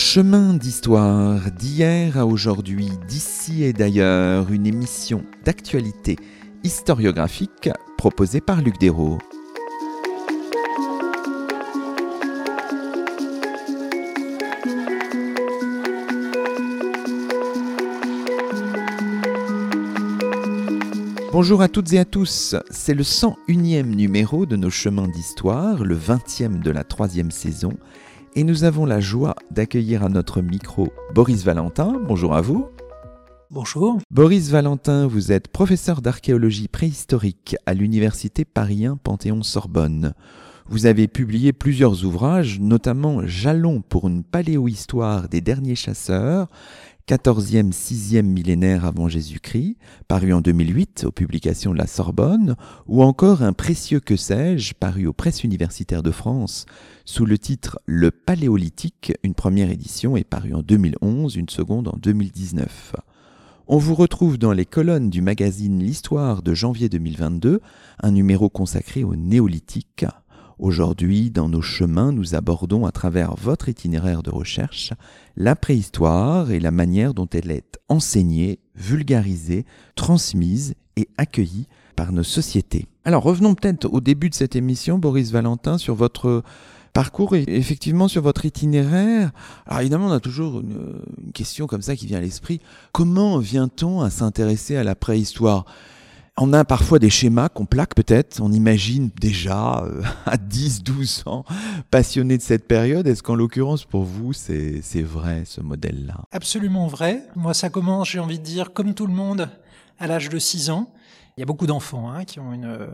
Chemin d'histoire, d'hier à aujourd'hui, d'ici et d'ailleurs, une émission d'actualité historiographique proposée par Luc Dérault. Bonjour à toutes et à tous, c'est le 101e numéro de nos chemins d'histoire, le 20e de la troisième saison, et nous avons la joie d'accueillir à notre micro Boris Valentin. Bonjour à vous. Bonjour. Boris Valentin, vous êtes professeur d'archéologie préhistorique à l'université Paris Panthéon-Sorbonne. Vous avez publié plusieurs ouvrages, notamment Jalons pour une paléohistoire des derniers chasseurs, 14e, 6e millénaire avant Jésus-Christ, paru en 2008 aux publications de la Sorbonne, ou encore Un précieux que sais-je, paru aux presses universitaires de France, sous le titre Le Paléolithique, une première édition est parue en 2011, une seconde en 2019. On vous retrouve dans les colonnes du magazine L'Histoire de janvier 2022, un numéro consacré au néolithique. Aujourd'hui, dans nos chemins, nous abordons à travers votre itinéraire de recherche la préhistoire et la manière dont elle est enseignée, vulgarisée, transmise et accueillie par nos sociétés. Alors revenons peut-être au début de cette émission, Boris Valentin, sur votre parcours et effectivement sur votre itinéraire. Alors évidemment, on a toujours une, question comme ça qui vient à l'esprit. Comment vient-on à s'intéresser à la préhistoire? On a parfois des schémas qu'on plaque peut-être, on imagine déjà euh, à 10, 12 ans passionné de cette période. Est-ce qu'en l'occurrence pour vous c'est vrai ce modèle-là? Absolument vrai. Moi ça commence, j'ai envie de dire, comme tout le monde, à l'âge de 6 ans. Il y a beaucoup d'enfants hein, qui ont une, euh,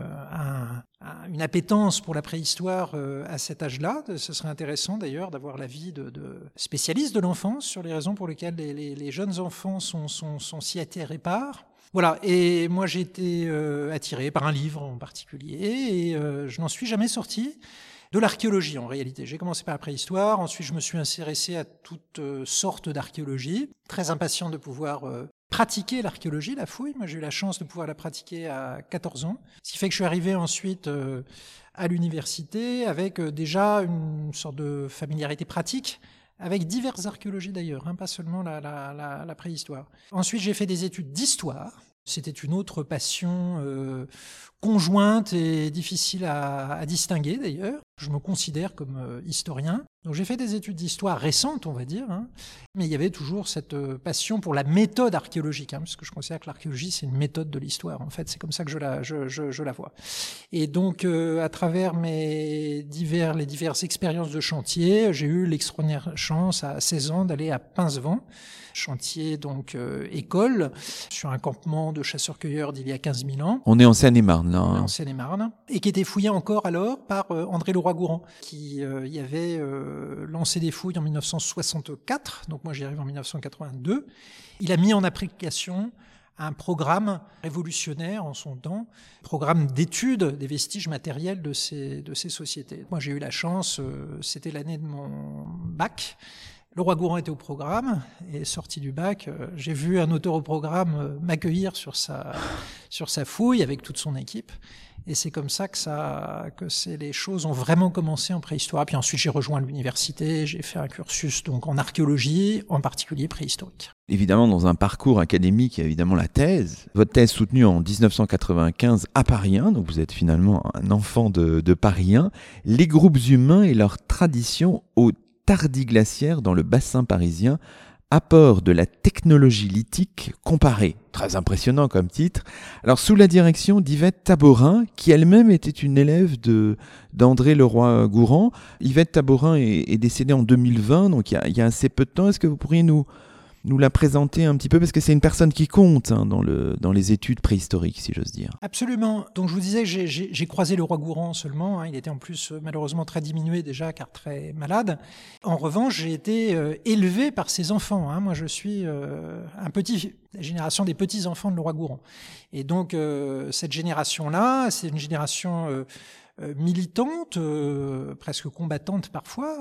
une appétence pour la préhistoire euh, à cet âge-là. Ce serait intéressant d'ailleurs d'avoir l'avis de, de spécialistes de l'enfance sur les raisons pour lesquelles les, jeunes enfants sont, sont, sont si atterrés par. Voilà, et moi j'ai été euh, attiré par un livre en particulier, et euh, je n'en suis jamais sorti. De l'archéologie en réalité. J'ai commencé par la préhistoire, ensuite je me suis intéressé à toutes euh, sortes d'archéologie, très impatient de pouvoir pratiquer l'archéologie, la fouille. Moi j'ai eu la chance de pouvoir la pratiquer à 14 ans, ce qui fait que je suis arrivé ensuite à l'université avec déjà une sorte de familiarité pratique avec diverses archéologies d'ailleurs, hein, pas seulement la, préhistoire. Ensuite, j'ai fait des études d'histoire. C'était une autre passion euh, conjointe et difficile à, distinguer d'ailleurs. Je me considère comme euh, historien. Donc j'ai fait des études d'histoire récentes, on va dire, hein, mais il y avait toujours cette euh, passion pour la méthode archéologique, hein, parce que je considère que l'archéologie c'est une méthode de l'histoire. En fait, c'est comme ça que je la, vois. Et donc, à travers mes les diverses expériences de chantier, j'ai eu l'extraordinaire chance à 16 ans d'aller à Pincevent, chantier donc euh, école, sur un campement de chasseurs-cueilleurs d'il y a 15 000 ans. On est en Seine-et-Marne là. Hein. En Seine-et-Marne, et qui était fouillé encore alors par André Le Leroy-Gourand, qui euh, y avait euh, lancé des fouilles en 1964, donc moi j'y arrive en 1982. Il a mis en application un programme révolutionnaire en son temps, programme d'étude des vestiges matériels de ces, de ces sociétés. Moi j'ai eu la chance, euh, c'était l'année de mon bac, le roi Gourand était au programme et sorti du bac, j'ai vu un auteur au programme m'accueillir sur sa, sur sa fouille avec toute son équipe. Et c'est comme ça que ça, que c'est les choses ont vraiment commencé en préhistoire. Puis ensuite, j'ai rejoint l'université, j'ai fait un cursus donc en archéologie, en particulier préhistorique. Évidemment, dans un parcours académique, il y a évidemment la thèse. Votre thèse soutenue en 1995 à Paris 1, donc vous êtes finalement un enfant de, de Paris 1, les groupes humains et leur tradition au tardiglaciaire dans le bassin parisien Apport de la technologie lithique comparée. Très impressionnant comme titre. Alors sous la direction d'Yvette Taborin, qui elle-même était une élève de d'André Leroy-Gourand. Yvette Taborin est, décédée en 2020, donc il y a assez peu de temps. Est-ce que vous pourriez nous nous la présenter un petit peu parce que c'est une personne qui compte hein, dans, le, dans les études préhistoriques, si j'ose dire. Absolument. Donc je vous disais, j'ai croisé le roi Gourand seulement. Hein. Il était en plus euh, malheureusement très diminué déjà, car très malade. En revanche, j'ai été euh, élevé par ses enfants. Hein. Moi, je suis euh, un petit, la génération des petits enfants de le roi Gourand. Et donc cette génération-là, c'est une génération militante, euh, presque combattante parfois,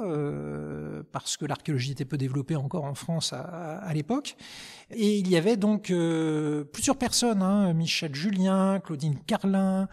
parce que l'archéologie était peu développée encore en France à, l'époque. Et il y avait donc plusieurs personnes, hein, Michel Julien, Claudine Carlin,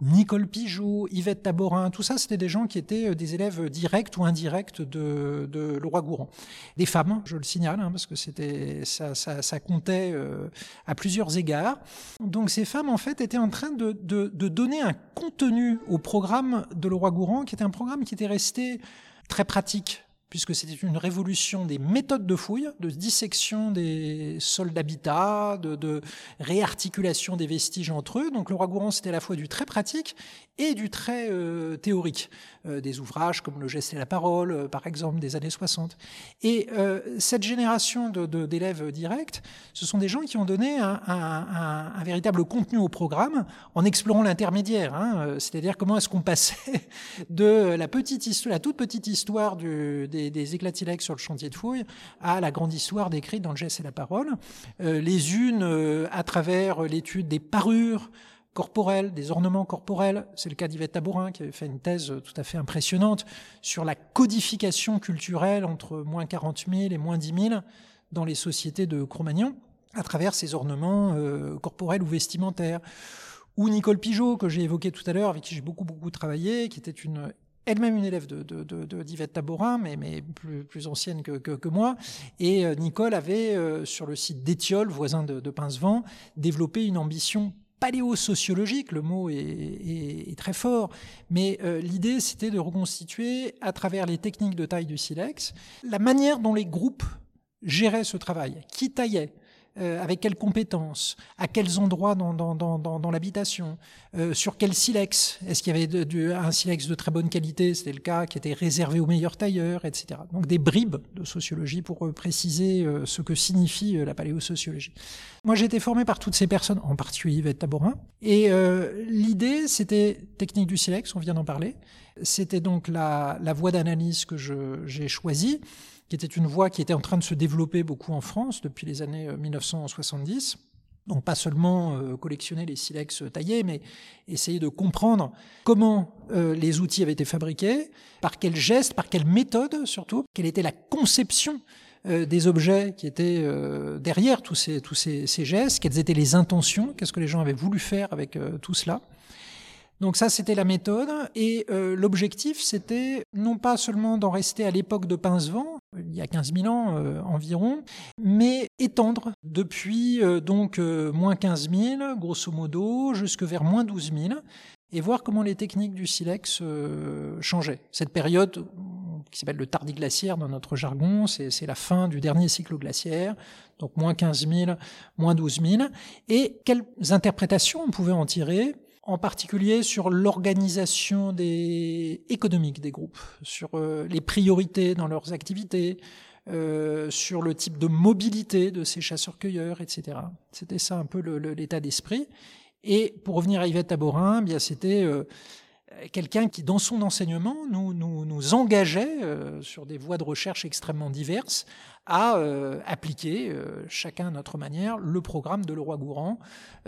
Nicole Pigeot, Yvette Taborin, tout ça, c'était des gens qui étaient euh, des élèves directs ou indirects de, de Leroy-Gourand. Des femmes, je le signale, hein, parce que c'était ça, ça, ça, comptait euh, à plusieurs égards. Donc ces femmes, en fait, étaient en train de, de, de donner un contenu au programme de Leroy-Gourand, qui était un programme qui était resté très pratique puisque c'était une révolution des méthodes de fouille, de dissection des sols d'habitat, de, réarticulation des vestiges entre eux. Donc le roi Gourand, c'était à la fois du très pratique et du très euh, théorique. Euh, des ouvrages comme Le geste et la parole, euh, par exemple, des années 60. Et cette génération d'élèves directs, ce sont des gens qui ont donné un, véritable contenu au programme en explorant l'intermédiaire. Hein. C'est-à-dire comment est-ce qu'on passait de la toute petite histoire du, des, des éclatilex sur le chantier de fouille à la grande histoire décrite dans Le geste et la parole. les unes à travers l'étude des parures, corporels, des ornements corporels. C'est le cas d'Yvette Tabourin qui avait fait une thèse tout à fait impressionnante sur la codification culturelle entre moins 40 000 et moins 10 000 dans les sociétés de Cro-Magnon à travers ces ornements euh, corporels ou vestimentaires. Ou Nicole Pigeot, que j'ai évoqué tout à l'heure, avec qui j'ai beaucoup, beaucoup travaillé, qui était une, elle-même une élève de, de, Tabourin, mais, plus, ancienne que, que, moi. Et euh, Nicole avait, euh, sur le site d'Étiole, voisin de, de Pincevent, développé une ambition paléosociologique, le mot est, très fort, mais euh, l'idée c'était de reconstituer à travers les techniques de taille du silex la manière dont les groupes géraient ce travail, qui taillait, euh, avec quelles compétences, à quels endroits dans, l'habitation, euh, sur quel silex, est-ce qu'il y avait un silex de très bonne qualité, c'était le cas, qui était réservé aux meilleurs tailleurs, etc. Donc des bribes de sociologie pour euh, préciser ce que signifie la paléosociologie. Moi j'ai été formé par toutes ces personnes, en particulier Yvette Taborin, et l'idée c'était technique du silex, on vient d'en parler, c'était donc la voie d'analyse que j'ai choisie qui était une voie qui était en train de se développer beaucoup en France depuis les années 1970. Euh, Donc pas seulement euh, collectionner les silex taillés, mais essayer de comprendre comment euh, les outils avaient été fabriqués, par quel geste, par quelle méthode surtout, quelle était la conception des objets qui étaient derrière tous ces, tous ces, gestes, quelles étaient les intentions, qu'est-ce que les gens avaient voulu faire avec tout cela. Donc ça, c'était la méthode. Et euh, l'objectif, c'était non pas seulement d'en rester à l'époque de Pincevent, il y a 15 000 ans euh, environ, mais étendre depuis euh, donc moins 15 000, grosso modo, jusque vers moins 12 000, et voir comment les techniques du silex changeaient. Cette période qui s'appelle le tardiglaciaire dans notre jargon, c'est la fin du dernier cycle glaciaire, donc moins 15 000, moins 12 000, et quelles interprétations on pouvait en tirer en particulier sur l'organisation des... économique des groupes, sur euh, les priorités dans leurs activités, euh, sur le type de mobilité de ces chasseurs-cueilleurs, etc. C'était ça un peu l'état d'esprit. Et pour revenir à Yvette Taborin, eh bien c'était euh, quelqu'un qui, dans son enseignement, nous, nous, engageait sur des voies de recherche extrêmement diverses à euh, appliquer, euh, chacun à notre manière, le programme de Leroy-Gourand,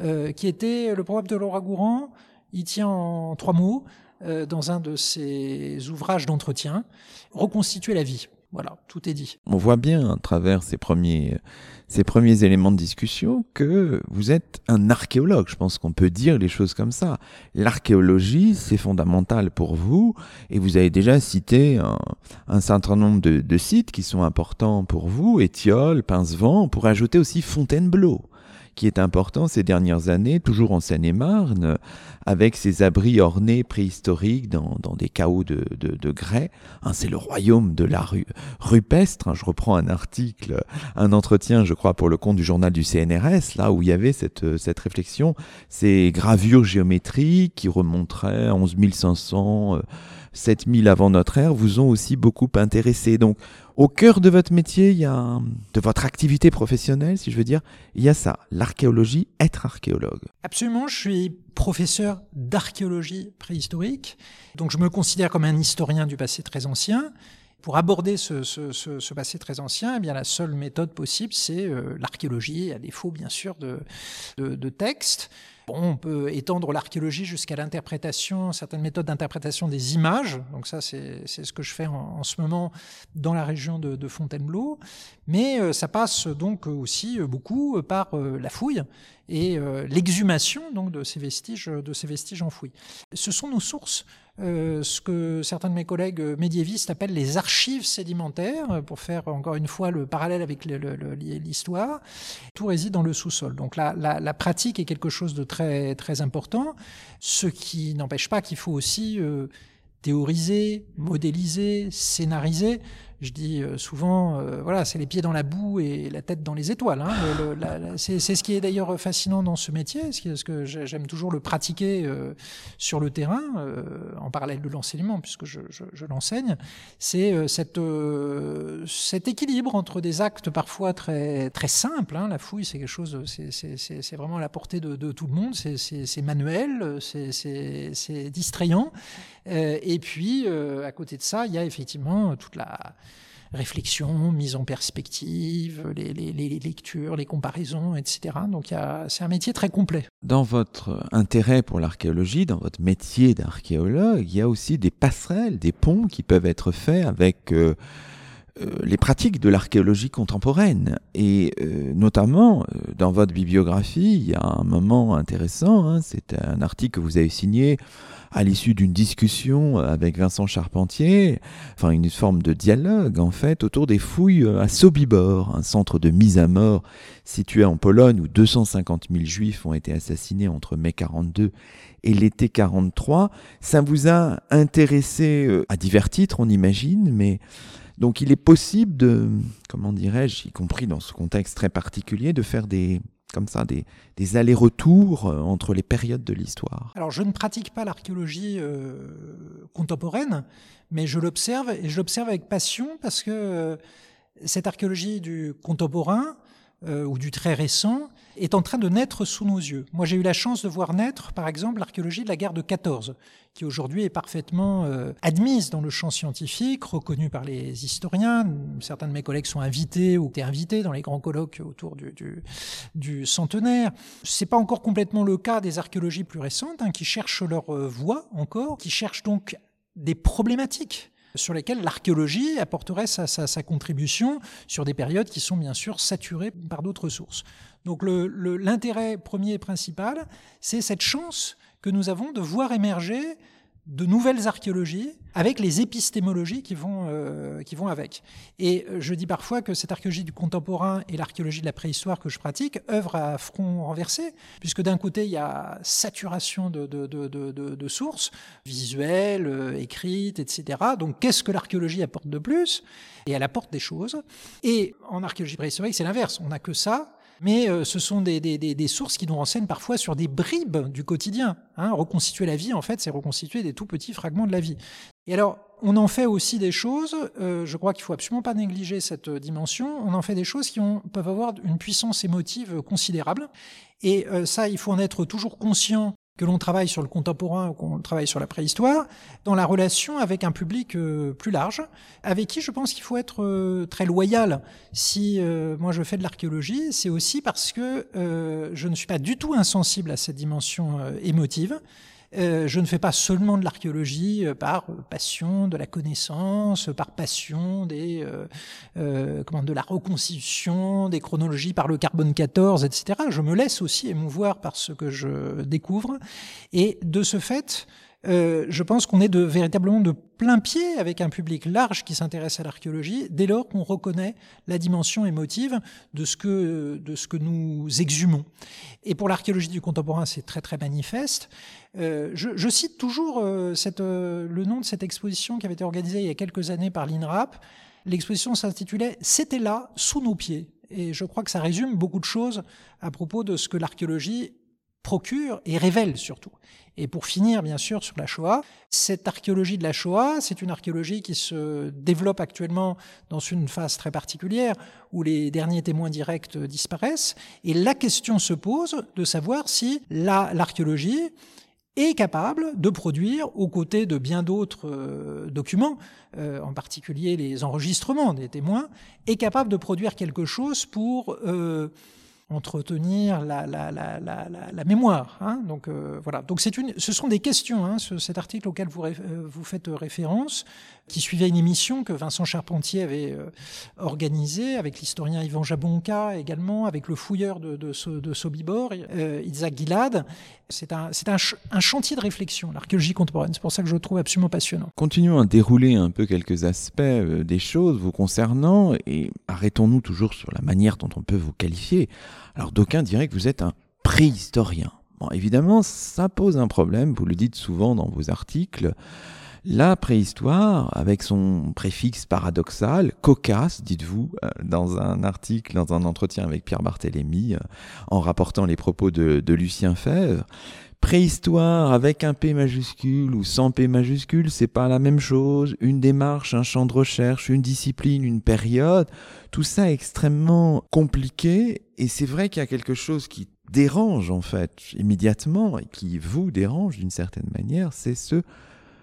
euh, qui était le programme de Leroy-Gourand, il tient en trois mots, dans un de ses ouvrages d'entretien, reconstituer la vie. Voilà, tout est dit. On voit bien à travers ces premiers, ces premiers éléments de discussion que vous êtes un archéologue. Je pense qu'on peut dire les choses comme ça. L'archéologie, c'est fondamental pour vous et vous avez déjà cité un, un certain nombre de, de, sites qui sont importants pour vous, Étiole, Pincevent, pourrait ajouter aussi Fontainebleau qui est important ces dernières années, toujours en Seine-et-Marne, avec ses abris ornés préhistoriques dans, dans des chaos de, de, grès. Hein, c'est le royaume de la rue, rupestre. Hein, je reprends un article, un entretien, je crois, pour le compte du journal du CNRS, là où il y avait cette, cette réflexion, ces gravures géométriques qui remonteraient à 11 500, 7000 avant notre ère, vous ont aussi beaucoup intéressé. Donc, au cœur de votre métier, il y a, de votre activité professionnelle, si je veux dire, il y a ça, l'archéologie, être archéologue. Absolument, je suis professeur d'archéologie préhistorique, donc je me considère comme un historien du passé très ancien. Pour aborder ce, passé très ancien, eh bien la seule méthode possible, c'est euh, l'archéologie, à défaut bien sûr de, de textes. On peut étendre l'archéologie jusqu'à l'interprétation, certaines méthodes d'interprétation des images. Donc ça, c'est ce que je fais en, ce moment dans la région de, Fontainebleau. Mais euh, ça passe donc aussi beaucoup par la fouille et l'exhumation donc de ces vestiges, de ces vestiges enfouis. Ce sont nos sources. Euh, ce que certains de mes collègues médiévistes appellent les archives sédimentaires, pour faire encore une fois le parallèle avec l'histoire. Tout réside dans le sous-sol. Donc la, la, pratique est quelque chose de très, très important, ce qui n'empêche pas qu'il faut aussi euh, théoriser, modéliser, scénariser je dis euh, souvent, euh, voilà, c'est les pieds dans la boue et la tête dans les étoiles. Hein. c'est ce qui est d'ailleurs fascinant dans ce métier, parce que j'aime toujours le pratiquer euh, sur le terrain, en parallèle de l'enseignement, puisque je, l'enseigne. C'est cet équilibre entre des actes parfois très, simples. Hein. La fouille, c'est quelque chose, c'est vraiment à la portée de tout le monde, c'est manuel, c'est distrayant. et puis, à côté de ça, il y a effectivement toute la réflexion, mise en perspective, les, lectures, les comparaisons, etc. Donc c'est un métier très complet. Dans votre intérêt pour l'archéologie, dans votre métier d'archéologue, il y a aussi des passerelles, des ponts qui peuvent être faits avec euh, euh, les pratiques de l'archéologie contemporaine. Et euh, notamment, dans votre bibliographie, il y a un moment intéressant, hein, c'est un article que vous avez signé à l'issue d'une discussion avec Vincent Charpentier, enfin une forme de dialogue en fait, autour des fouilles à Sobibor, un centre de mise à mort situé en Pologne où 250 000 juifs ont été assassinés entre mai 42 et l'été 43. Ça vous a intéressé euh, à divers titres, on imagine, mais donc il est possible de, comment dirais-je, y compris dans ce contexte très particulier, de faire des comme ça, des, allers-retours euh, entre les périodes de l'histoire. Alors, je ne pratique pas l'archéologie euh, contemporaine, mais je l'observe, et je l'observe avec passion parce que euh, cette archéologie du contemporain, euh, ou du très récent, est en train de naître sous nos yeux. Moi, j'ai eu la chance de voir naître, par exemple, l'archéologie de la guerre de 14, qui aujourd'hui est parfaitement euh, admise dans le champ scientifique, reconnue par les historiens. Certains de mes collègues sont invités ou étaient invités dans les grands colloques autour du, du, du centenaire. Pas encore complètement le cas des archéologies plus récentes, hein, qui cherchent leur euh, voie encore, qui cherchent donc des problématiques sur lesquels l'archéologie apporterait sa, contribution sur des périodes qui sont bien sûr saturées par d'autres sources. Donc l'intérêt premier et principal, c'est cette chance que nous avons de voir émerger de nouvelles archéologies avec les épistémologies qui vont, euh, qui vont avec. Et je dis parfois que cette archéologie du contemporain et l'archéologie de la préhistoire que je pratique œuvrent à front renversé, puisque d'un côté, il y a saturation de, de, de, de sources visuelles, euh, écrites, etc. Donc qu'est-ce que l'archéologie apporte de plus? Et elle apporte des choses. Et en archéologie préhistorique, c'est l'inverse. On n'a que ça mais euh, ce sont des, des, des, sources qui nous renseignent parfois sur des bribes du quotidien. Hein. Reconstituer la vie, en fait, c'est reconstituer des tout petits fragments de la vie. Et alors, on en fait aussi des choses, euh, je crois qu'il faut absolument pas négliger cette euh, dimension, on en fait des choses qui ont, peuvent avoir une puissance émotive considérable. Et ça, il faut en être toujours conscient que l'on travaille sur le contemporain ou qu'on travaille sur la préhistoire, dans la relation avec un public euh, plus large, avec qui je pense qu'il faut être euh, très loyal. Si euh, moi je fais de l'archéologie, c'est aussi parce que je ne suis pas du tout insensible à cette dimension émotive. Je ne fais pas seulement de l'archéologie par passion de la connaissance, par passion des, de la reconstitution, des chronologies par le carbone 14, etc. Je me laisse aussi émouvoir par ce que je découvre. Et de ce fait, euh, je pense qu'on est véritablement de plein pied avec un public large qui s'intéresse à l'archéologie, dès lors qu'on reconnaît la dimension émotive de ce que, de ce que nous exhumons. Et pour l'archéologie du contemporain, c'est très très manifeste. Euh, je, cite toujours euh, le nom de cette exposition qui avait été organisée il y a quelques années par l'INRAP. L'exposition s'intitulait C'était là, sous nos pieds. Et je crois que ça résume beaucoup de choses à propos de ce que l'archéologie procure et révèle surtout. Et pour finir, bien sûr, sur la Shoah, cette archéologie de la Shoah, c'est une archéologie qui se développe actuellement dans une phase très particulière où les derniers témoins directs disparaissent. Et la question se pose de savoir si l'archéologie est capable de produire, aux côtés de bien d'autres euh, documents, euh, en particulier les enregistrements des témoins, est capable de produire quelque chose pour... Euh, entretenir la, mémoire. Hein. Donc voilà. Donc c'est une, ce sont des questions. Hein, ce, cet article auquel vous faites référence, qui suivait une émission que Vincent Charpentier avait euh, organisée avec l'historien Yvan Jabonka également, avec le fouilleur de, Sobibor, euh, Isaac Gilad. C'est un, un, chantier de réflexion, l'archéologie contemporaine. C'est pour ça que je le trouve absolument passionnant. Continuons à dérouler un peu quelques aspects des choses vous concernant et arrêtons-nous toujours sur la manière dont on peut vous qualifier. Alors d'aucuns diraient que vous êtes un préhistorien. Bon, évidemment, ça pose un problème, vous le dites souvent dans vos articles. La préhistoire, avec son préfixe paradoxal, cocasse, dites-vous, euh, dans un article, dans un entretien avec Pierre Barthélémy, euh, en rapportant les propos de, Lucien Fèvre, préhistoire avec un P majuscule ou sans P majuscule, c'est pas la même chose. Une démarche, un champ de recherche, une discipline, une période, tout ça est extrêmement compliqué et c'est vrai qu'il y a quelque chose qui dérange en fait immédiatement et qui vous dérange d'une certaine manière, c'est ce,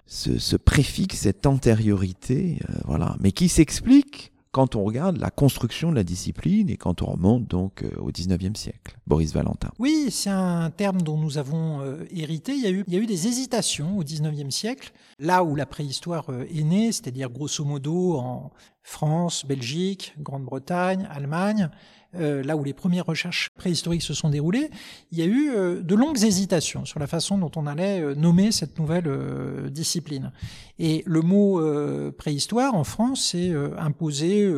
ce, préfixe, cette antériorité, euh, voilà, mais qui s'explique quand on regarde la construction de la discipline et quand on remonte donc euh, au 19e siècle. Boris Valentin. Oui, c'est un terme dont nous avons euh, hérité. Il y, a eu, des hésitations au 19e siècle, là où la préhistoire est née, c'est-à-dire grosso modo en France, Belgique, Grande-Bretagne, Allemagne, euh, là où les premières recherches préhistoriques se sont déroulées, il y a eu euh, de longues hésitations sur la façon dont on allait euh, nommer cette nouvelle discipline. Et le mot préhistoire en France s'est imposé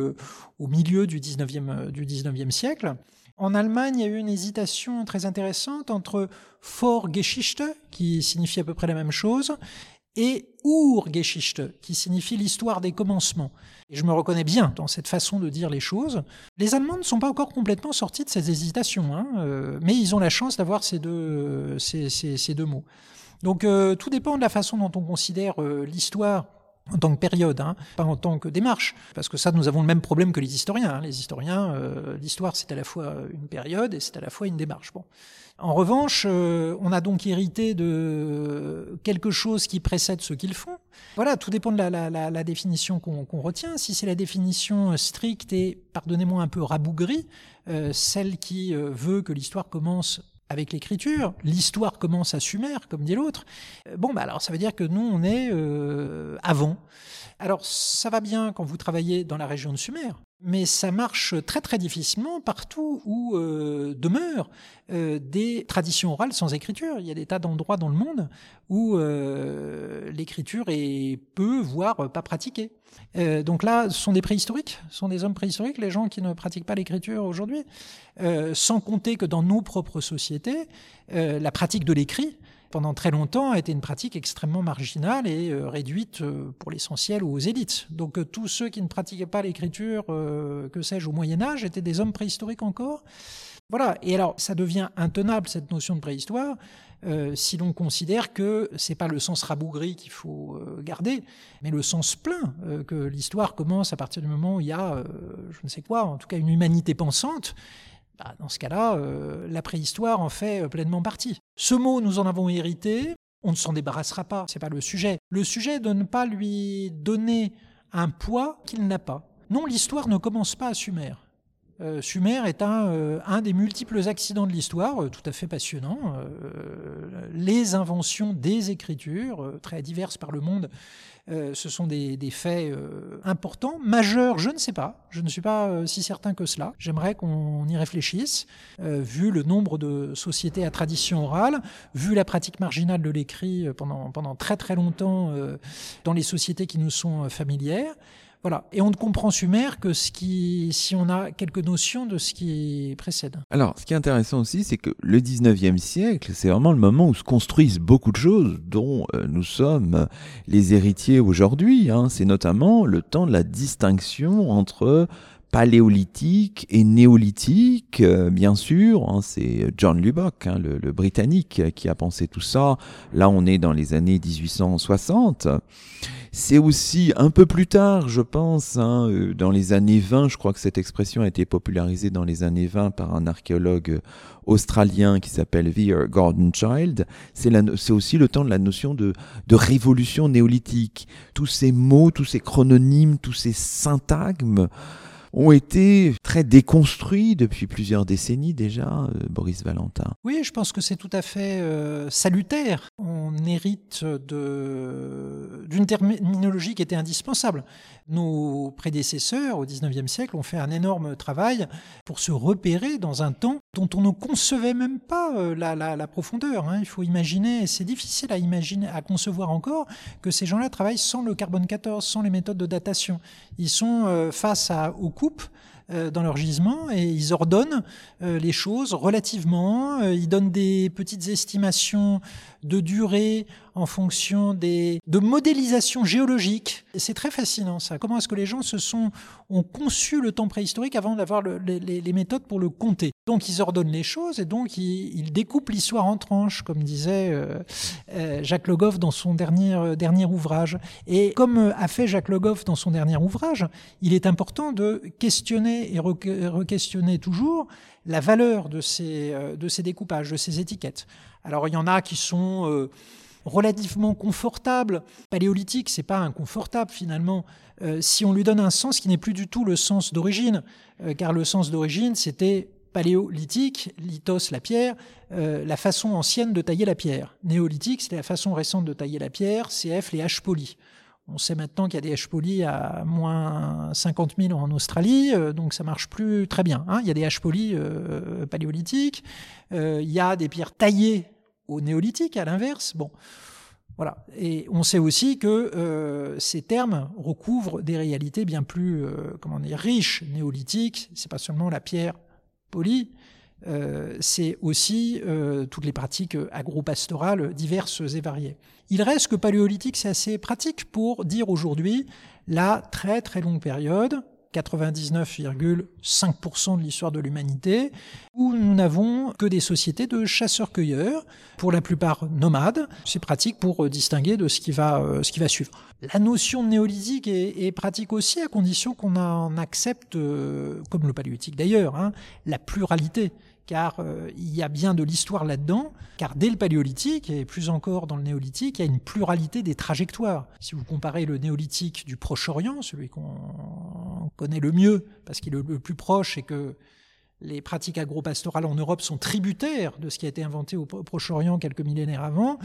au milieu du 19e, du 19e siècle. En Allemagne, il y a eu une hésitation très intéressante entre Vorgeschichte, qui signifie à peu près la même chose, et Urgeschichte, qui signifie l'histoire des commencements. Et je me reconnais bien dans cette façon de dire les choses. Les Allemands ne sont pas encore complètement sortis de ces hésitations, hein, euh, mais ils ont la chance d'avoir ces deux, ces, ces, ces deux mots. Donc euh, tout dépend de la façon dont on considère euh, l'histoire en tant que période, hein, pas en tant que démarche, parce que ça, nous avons le même problème que les historiens. Hein. Les historiens, euh, l'histoire, c'est à la fois une période et c'est à la fois une démarche. Bon. En revanche, euh, on a donc hérité de quelque chose qui précède ce qu'ils font. Voilà, tout dépend de la, définition qu'on qu retient. Si c'est la définition stricte et, pardonnez-moi, un peu rabougrie, euh, celle qui euh, veut que l'histoire commence avec l'écriture, l'histoire commence à Sumer, comme dit l'autre. Euh, bon, bah alors ça veut dire que nous, on est euh, avant. Alors ça va bien quand vous travaillez dans la région de Sumer, mais ça marche très très difficilement partout où euh, demeurent euh, des traditions orales sans écriture. Il y a des tas d'endroits dans le monde où euh, l'écriture est peu, voire pas pratiquée. Donc là, ce sont des préhistoriques, ce sont des hommes préhistoriques, les gens qui ne pratiquent pas l'écriture aujourd'hui, sans compter que dans nos propres sociétés, la pratique de l'écrit pendant très longtemps a été une pratique extrêmement marginale et euh, réduite euh, pour l'essentiel aux élites. Donc euh, tous ceux qui ne pratiquaient pas l'écriture, que sais-je, au Moyen Âge, étaient des hommes préhistoriques encore. Voilà. Et alors, ça devient intenable cette notion de préhistoire si l'on considère que c'est pas le sens rabougri qu'il faut garder, mais le sens plein que l'histoire commence à partir du moment où il y a, je ne sais quoi, en tout cas une humanité pensante bah, dans ce cas-là, euh, la préhistoire en fait euh, pleinement partie. Ce mot, nous en avons hérité, on ne s'en débarrassera pas, c'est pas le sujet. Le sujet de ne pas lui donner un poids qu'il n'a pas. Non, l'histoire ne commence pas à Sumer. Euh, Sumer est un, euh, un, des multiples accidents de l'histoire, euh, tout à fait passionnant. les inventions des écritures, très diverses par le monde, ce sont des, faits importants, majeurs, je ne sais pas. Je ne suis pas si certain que cela. J'aimerais qu'on y réfléchisse, vu le nombre de sociétés à tradition orale, vu la pratique marginale de l'écrit pendant très très longtemps dans les sociétés qui nous sont familières. Voilà. Et on ne comprend Sumer que ce qui, si on a quelques notions de ce qui précède. Alors, ce qui est intéressant aussi, c'est que le 19e siècle, c'est vraiment le moment où se construisent beaucoup de choses dont euh, nous sommes les héritiers aujourd'hui. Hein. C'est notamment le temps de la distinction entre paléolithique et néolithique, euh, bien sûr. Hein, c'est John Lubbock, hein, le, le, Britannique, qui a pensé tout ça. Là, on est dans les années 1860. C'est aussi un peu plus tard, je pense, hein, euh, dans les années 20, je crois que cette expression a été popularisée dans les années 20 par un archéologue australien qui s'appelle Veer Gordon Child. C'est aussi le temps de la notion de, de révolution néolithique. Tous ces mots, tous ces chrononymes, tous ces syntagmes, ont été très déconstruits depuis plusieurs décennies déjà, euh, Boris Valentin. Oui, je pense que c'est tout à fait euh, salutaire. On hérite d'une terminologie qui était indispensable. Nos prédécesseurs au XIXe siècle ont fait un énorme travail pour se repérer dans un temps dont on ne concevait même pas euh, la, profondeur. Hein. Il faut imaginer, c'est difficile à imaginer, à concevoir encore, que ces gens-là travaillent sans le carbone 14, sans les méthodes de datation. Ils sont face à, aux euh, dans leur gisement et ils ordonnent euh, les choses relativement. Euh, ils donnent des petites estimations de durée en fonction des de modélisation géologique. C'est très fascinant ça. Comment est-ce que les gens se sont ont conçu le temps préhistorique avant d'avoir les, méthodes pour le compter? Donc ils ordonnent les choses et donc ils, découpent l'histoire en tranches, comme disait Jacques Le Goff dans son dernier dernier ouvrage. Et comme a fait Jacques Le Goff dans son dernier ouvrage, il est important de questionner et re-questionner toujours la valeur de ces, euh, de ces découpages, de ces étiquettes. Alors il y en a qui sont euh, relativement confortables. Paléolithique, c'est pas inconfortable finalement euh, si on lui donne un sens qui n'est plus du tout le sens d'origine, car le sens d'origine c'était paléolithique, lithos la pierre, la façon ancienne de tailler la pierre. Néolithique, c'était la façon récente de tailler la pierre, CF les H polis. On sait maintenant qu'il y a des H-polis à moins 50 000 en Australie, euh, donc ça marche plus très bien. Hein. Il y a des H-polis euh, paléolithiques, euh, il y a des pierres taillées néolithique, à l'inverse. Bon, voilà. Et on sait aussi que ces termes recouvrent des réalités bien plus, comment dire, riches. Néolithique, c'est pas seulement la pierre polie, euh, c'est aussi euh, toutes les pratiques agro-pastorales diverses et variées. Il reste que paléolithique, c'est assez pratique pour dire aujourd'hui la très très longue période, 99,5% de l'histoire de l'humanité, où nous n'avons que des sociétés de chasseurs-cueilleurs, pour la plupart nomades. C'est pratique pour distinguer de ce qui va, euh, ce qui va suivre. La notion néolithique est, pratique aussi à condition qu'on en accepte, comme le paléolithique d'ailleurs, hein, la pluralité car euh, il y a bien de l'histoire là-dedans, car dès le paléolithique, et plus encore dans le néolithique, il y a une pluralité des trajectoires. Si vous comparez le néolithique du Proche-Orient, celui qu'on connaît le mieux, parce qu'il est le plus proche et que les pratiques agro-pastorales en Europe sont tributaires de ce qui a été inventé au Proche-Orient quelques millénaires avant.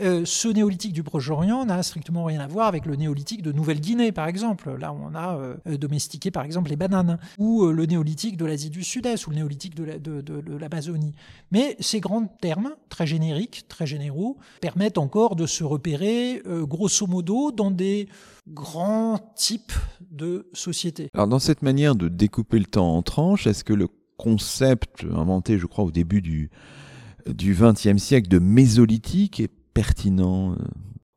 Euh, ce néolithique du Proche-Orient n'a strictement rien à voir avec le néolithique de Nouvelle-Guinée, par exemple. Là, on a euh, domestiqué, par exemple, les bananes, ou euh, le néolithique de l'Asie du Sud-Est, ou le néolithique de l'Amazonie. Mais ces grands termes, très génériques, très généraux, permettent encore de se repérer, grosso modo, dans des grands types de sociétés. Alors, dans cette manière de découper le temps en tranches, est-ce que le concept inventé, je crois, au début du du XXe siècle de mésolithique est pertinent euh?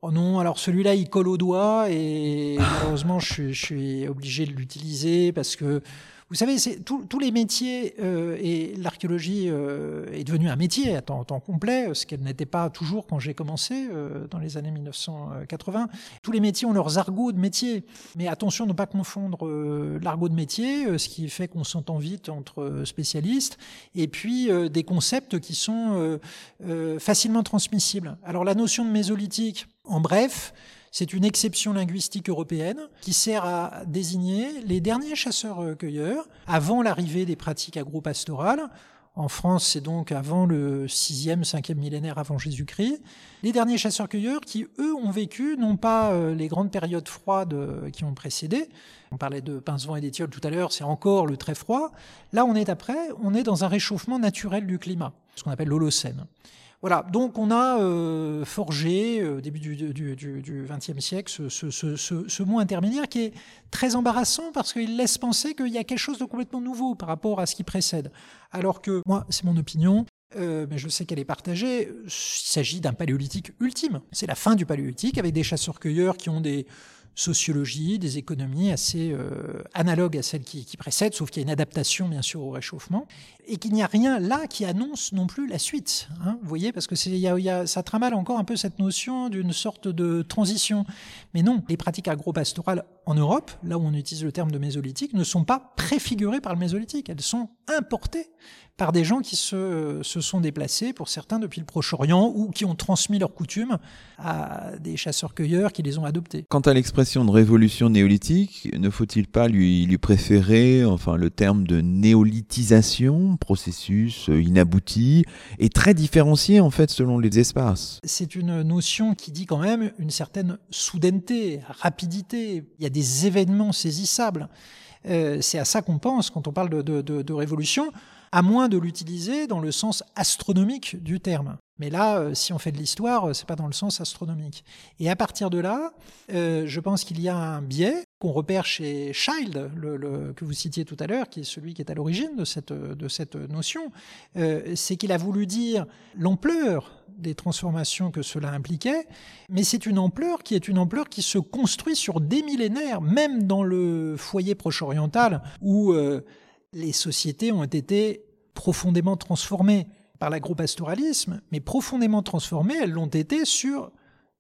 Oh non, alors celui-là, il colle au doigt et malheureusement, je, je suis obligé de l'utiliser parce que vous savez, tous les métiers euh, et l'archéologie euh, est devenue un métier à temps, complet, ce qu'elle n'était pas toujours quand j'ai commencé euh, dans les années 1980. Tous les métiers ont leurs argots de métier, mais attention de ne pas confondre l'argot de métier, ce qui fait qu'on s'entend vite entre spécialistes, et puis des concepts qui sont facilement transmissibles. Alors la notion de mésolithique, en bref, c'est une exception linguistique européenne qui sert à désigner les derniers chasseurs-cueilleurs avant l'arrivée des pratiques agro-pastorales. En France, c'est donc avant le 6e, 5e millénaire avant Jésus-Christ. Les derniers chasseurs-cueilleurs qui, eux, ont vécu non pas euh, les grandes périodes froides euh, qui ont précédé, on parlait de Pincevent et d'Étiole tout à l'heure, c'est encore le très froid. Là, on est après, on est dans un réchauffement naturel du climat, ce qu'on appelle l'Holocène. Voilà, donc on a euh, forgé, au euh, début du XXe siècle, ce, mot intermédiaire qui est très embarrassant parce qu'il laisse penser qu'il y a quelque chose de complètement nouveau par rapport à ce qui précède. Alors que, moi, c'est mon opinion, euh, mais je sais qu'elle est partagée, il s'agit d'un paléolithique ultime. C'est la fin du paléolithique avec des chasseurs-cueilleurs qui ont des sociologie, des économies assez euh, analogues à celles qui, précèdent, sauf qu'il y a une adaptation bien sûr au réchauffement, et qu'il n'y a rien là qui annonce non plus la suite. Hein, vous voyez, parce que c'est, y a, ça trimballe encore un peu cette notion d'une sorte de transition. Mais non, les pratiques agro-pastorales en Europe, là où on utilise le terme de mésolithique, ne sont pas préfigurées par le mésolithique, elles sont importées par des gens qui se, se sont déplacés, pour certains depuis le Proche-Orient, ou qui ont transmis leurs coutumes à des chasseurs-cueilleurs qui les ont adoptés. Quant à l'expression de révolution néolithique, ne faut-il pas lui, préférer enfin, le terme de néolithisation, processus euh, inabouti, et très différencié en fait selon les espaces? C'est une notion qui dit quand même une certaine soudaineté, rapidité. Il y a des événements saisissables. Euh, c'est à ça qu'on pense quand on parle de révolution, à moins de l'utiliser dans le sens astronomique du terme. Mais là, euh, si on fait de l'histoire, euh, c'est pas dans le sens astronomique. Et à partir de là, euh, je pense qu'il y a un biais qu'on repère chez Child, que vous citiez tout à l'heure, qui est celui qui est à l'origine de cette, de cette notion, c'est qu'il a voulu dire l'ampleur des transformations que cela impliquait, mais c'est une ampleur qui est une ampleur qui se construit sur des millénaires, même dans le foyer proche-oriental, où les sociétés ont été profondément transformées par l'agropastoralisme, mais profondément transformées, elles l'ont été sur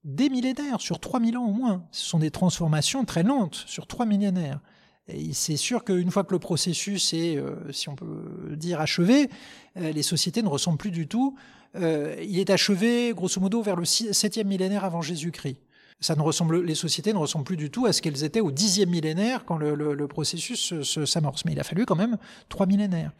des millénaires, sur 3000 ans au moins. Ce sont des transformations très lentes, sur trois millénaires. Et c'est sûr qu'une fois que le processus est, euh, si on peut dire, achevé, euh, les sociétés ne ressemblent plus du tout. Euh, il est achevé, grosso modo, vers le 7e millénaire avant Jésus-Christ. Ça ne ressemble, les sociétés ne ressemblent plus du tout à ce qu'elles étaient au 10e millénaire quand le, le processus s'amorce. Mais il a fallu quand même trois millénaires.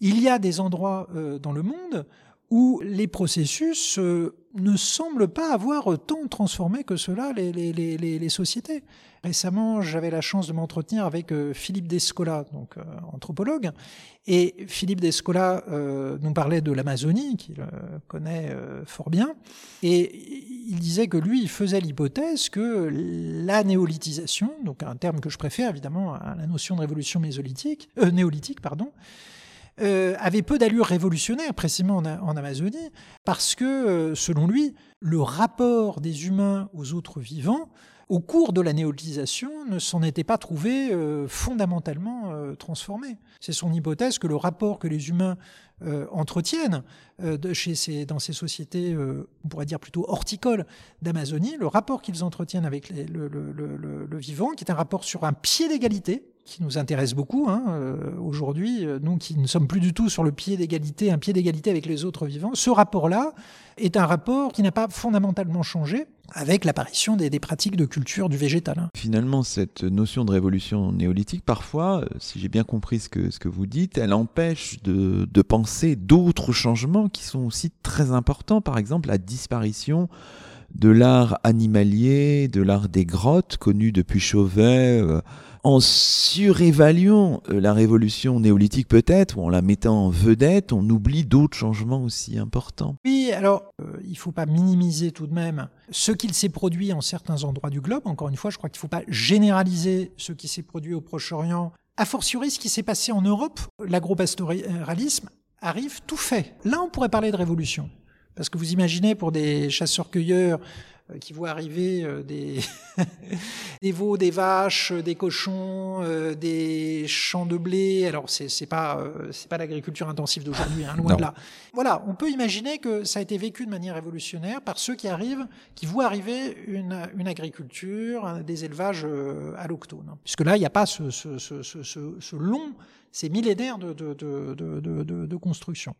Il y a des endroits euh, dans le monde où les processus euh, ne semblent pas avoir tant transformé que cela les, sociétés. Récemment, j'avais la chance de m'entretenir avec euh, Philippe Descola, donc anthropologue, et Philippe Descola nous parlait de l'Amazonie, qu'il connaît fort bien, et il disait que lui, il faisait l'hypothèse que la néolithisation, donc un terme que je préfère évidemment à la notion de révolution mésolithique, néolithique, pardon, euh, avait peu d'allure révolutionnaire, précisément en, Amazonie, parce que, euh, selon lui, le rapport des humains aux autres vivants, au cours de la néolithisation, ne s'en était pas trouvé euh, fondamentalement transformé. C'est son hypothèse que le rapport que les humains entretiennent chez ces, dans ces sociétés, on pourrait dire plutôt horticoles d'Amazonie, le rapport qu'ils entretiennent avec le, vivant, qui est un rapport sur un pied d'égalité, qui nous intéresse beaucoup hein, euh, aujourd'hui, euh, nous qui ne sommes plus du tout sur le pied d'égalité, un pied d'égalité avec les autres vivants, ce rapport-là est un rapport qui n'a pas fondamentalement changé avec l'apparition des, pratiques de culture du végétal. Hein. Finalement, cette notion de révolution néolithique, parfois, euh, si j'ai bien compris ce que, vous dites, elle empêche de penser d'autres changements qui sont aussi très importants, par exemple la disparition de l'art animalier, de l'art des grottes, connu depuis Chauvet, en surévaluant euh, la révolution néolithique peut-être, ou en la mettant en vedette, on oublie d'autres changements aussi importants. Oui, alors euh, il ne faut pas minimiser tout de même ce qu'il s'est produit en certains endroits du globe. Encore une fois, je crois qu'il ne faut pas généraliser ce qui s'est produit au Proche-Orient. A fortiori, ce qui s'est passé en Europe, l'agropastoralisme arrive tout fait. Là, on pourrait parler de révolution. Parce que vous imaginez pour des chasseurs-cueilleurs qui voient arriver euh, des, des veaux, des vaches, des cochons, euh, des champs de blé. Alors c'est c'est pas c'est pas l'agriculture intensive d'aujourd'hui, hein, loin de là. Voilà, on peut imaginer que ça a été vécu de manière révolutionnaire par ceux qui arrivent, qui voient arriver une, une agriculture, des élevages allochtones. Puisque là, il n'y a pas ce, ce, ce, ce long ces millénaires de, de, de, de, construction.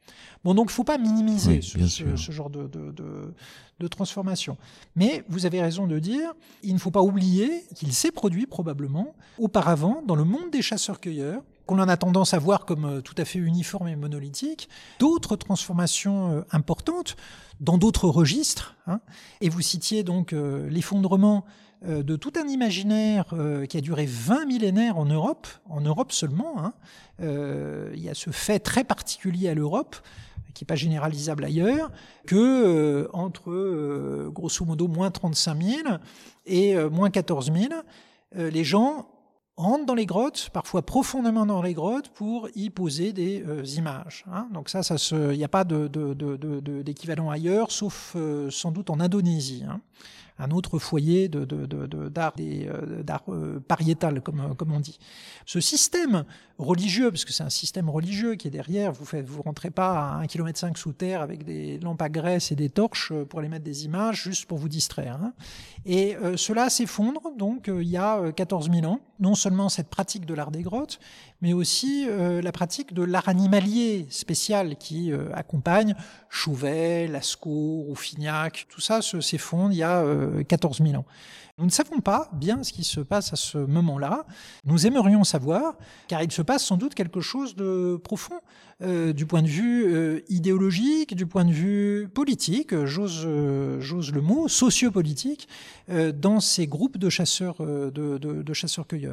Bon, donc il ne faut pas minimiser ce, genre de, transformation. Mais vous avez raison de dire, il ne faut pas oublier qu'il s'est produit probablement auparavant dans le monde des chasseurs-cueilleurs, qu'on en a tendance à voir comme euh, tout à fait uniforme et monolithique, d'autres transformations euh, importantes dans d'autres registres. Hein. Et vous citiez donc euh, l'effondrement de tout un imaginaire euh, qui a duré 20 millénaires en Europe, en Europe seulement. Hein. Euh, il y a ce fait très particulier à l'Europe qui n'est pas généralisable ailleurs, que entre grosso modo moins 35 000 et moins 14 000, les gens rentrent dans les grottes, parfois profondément dans les grottes, pour y poser des images. Hein. Donc ça, ça il n'y a pas d'équivalent ailleurs, sauf sans doute en Indonésie. Hein un autre foyer d'art de, de, euh, euh, pariétal, comme, comme on dit. Ce système religieux, parce que c'est un système religieux qui est derrière. Vous ne vous rentrez pas à 1,5 km sous terre avec des lampes à graisse et des torches pour aller mettre des images juste pour vous distraire. Hein. Et cela s'effondre, donc il y a 14 000 ans. Non seulement cette pratique de l'art des grottes, mais aussi la pratique de l'art animalier spécial qui accompagne Chouvet, Lascaux, Rouffignac, tout ça s'effondre il y a 14 000 ans. Nous ne savons pas bien ce qui se passe à ce moment-là. Nous aimerions savoir, car il se passe sans doute quelque chose de profond euh, du point de vue euh, idéologique, du point de vue politique, j'ose euh, le mot, sociopolitique, dans ces groupes de chasseurs de, de chasseurs-cueilleurs.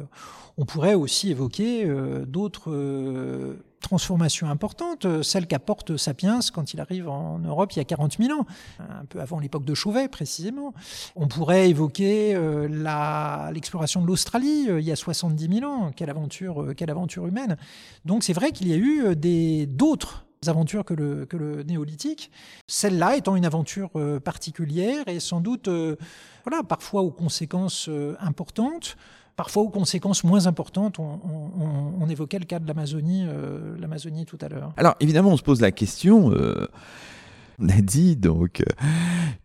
On pourrait aussi évoquer d'autres transformation importante, euh, celle qu'apporte Sapiens quand il arrive en Europe il y a 40 000 ans, un peu avant l'époque de Chauvet précisément. On pourrait évoquer euh, l'exploration de l'Australie euh, il y a 70 000 ans, quelle aventure, quelle aventure humaine. Donc c'est vrai qu'il y a eu d'autres aventures que le, que le néolithique, celle-là étant une aventure particulière et sans doute voilà, parfois aux conséquences importantes parfois aux conséquences moins importantes. On, évoquait le cas de l'Amazonie, euh, l'Amazonie tout à l'heure. Alors évidemment, on se pose la question. Euh, on a dit donc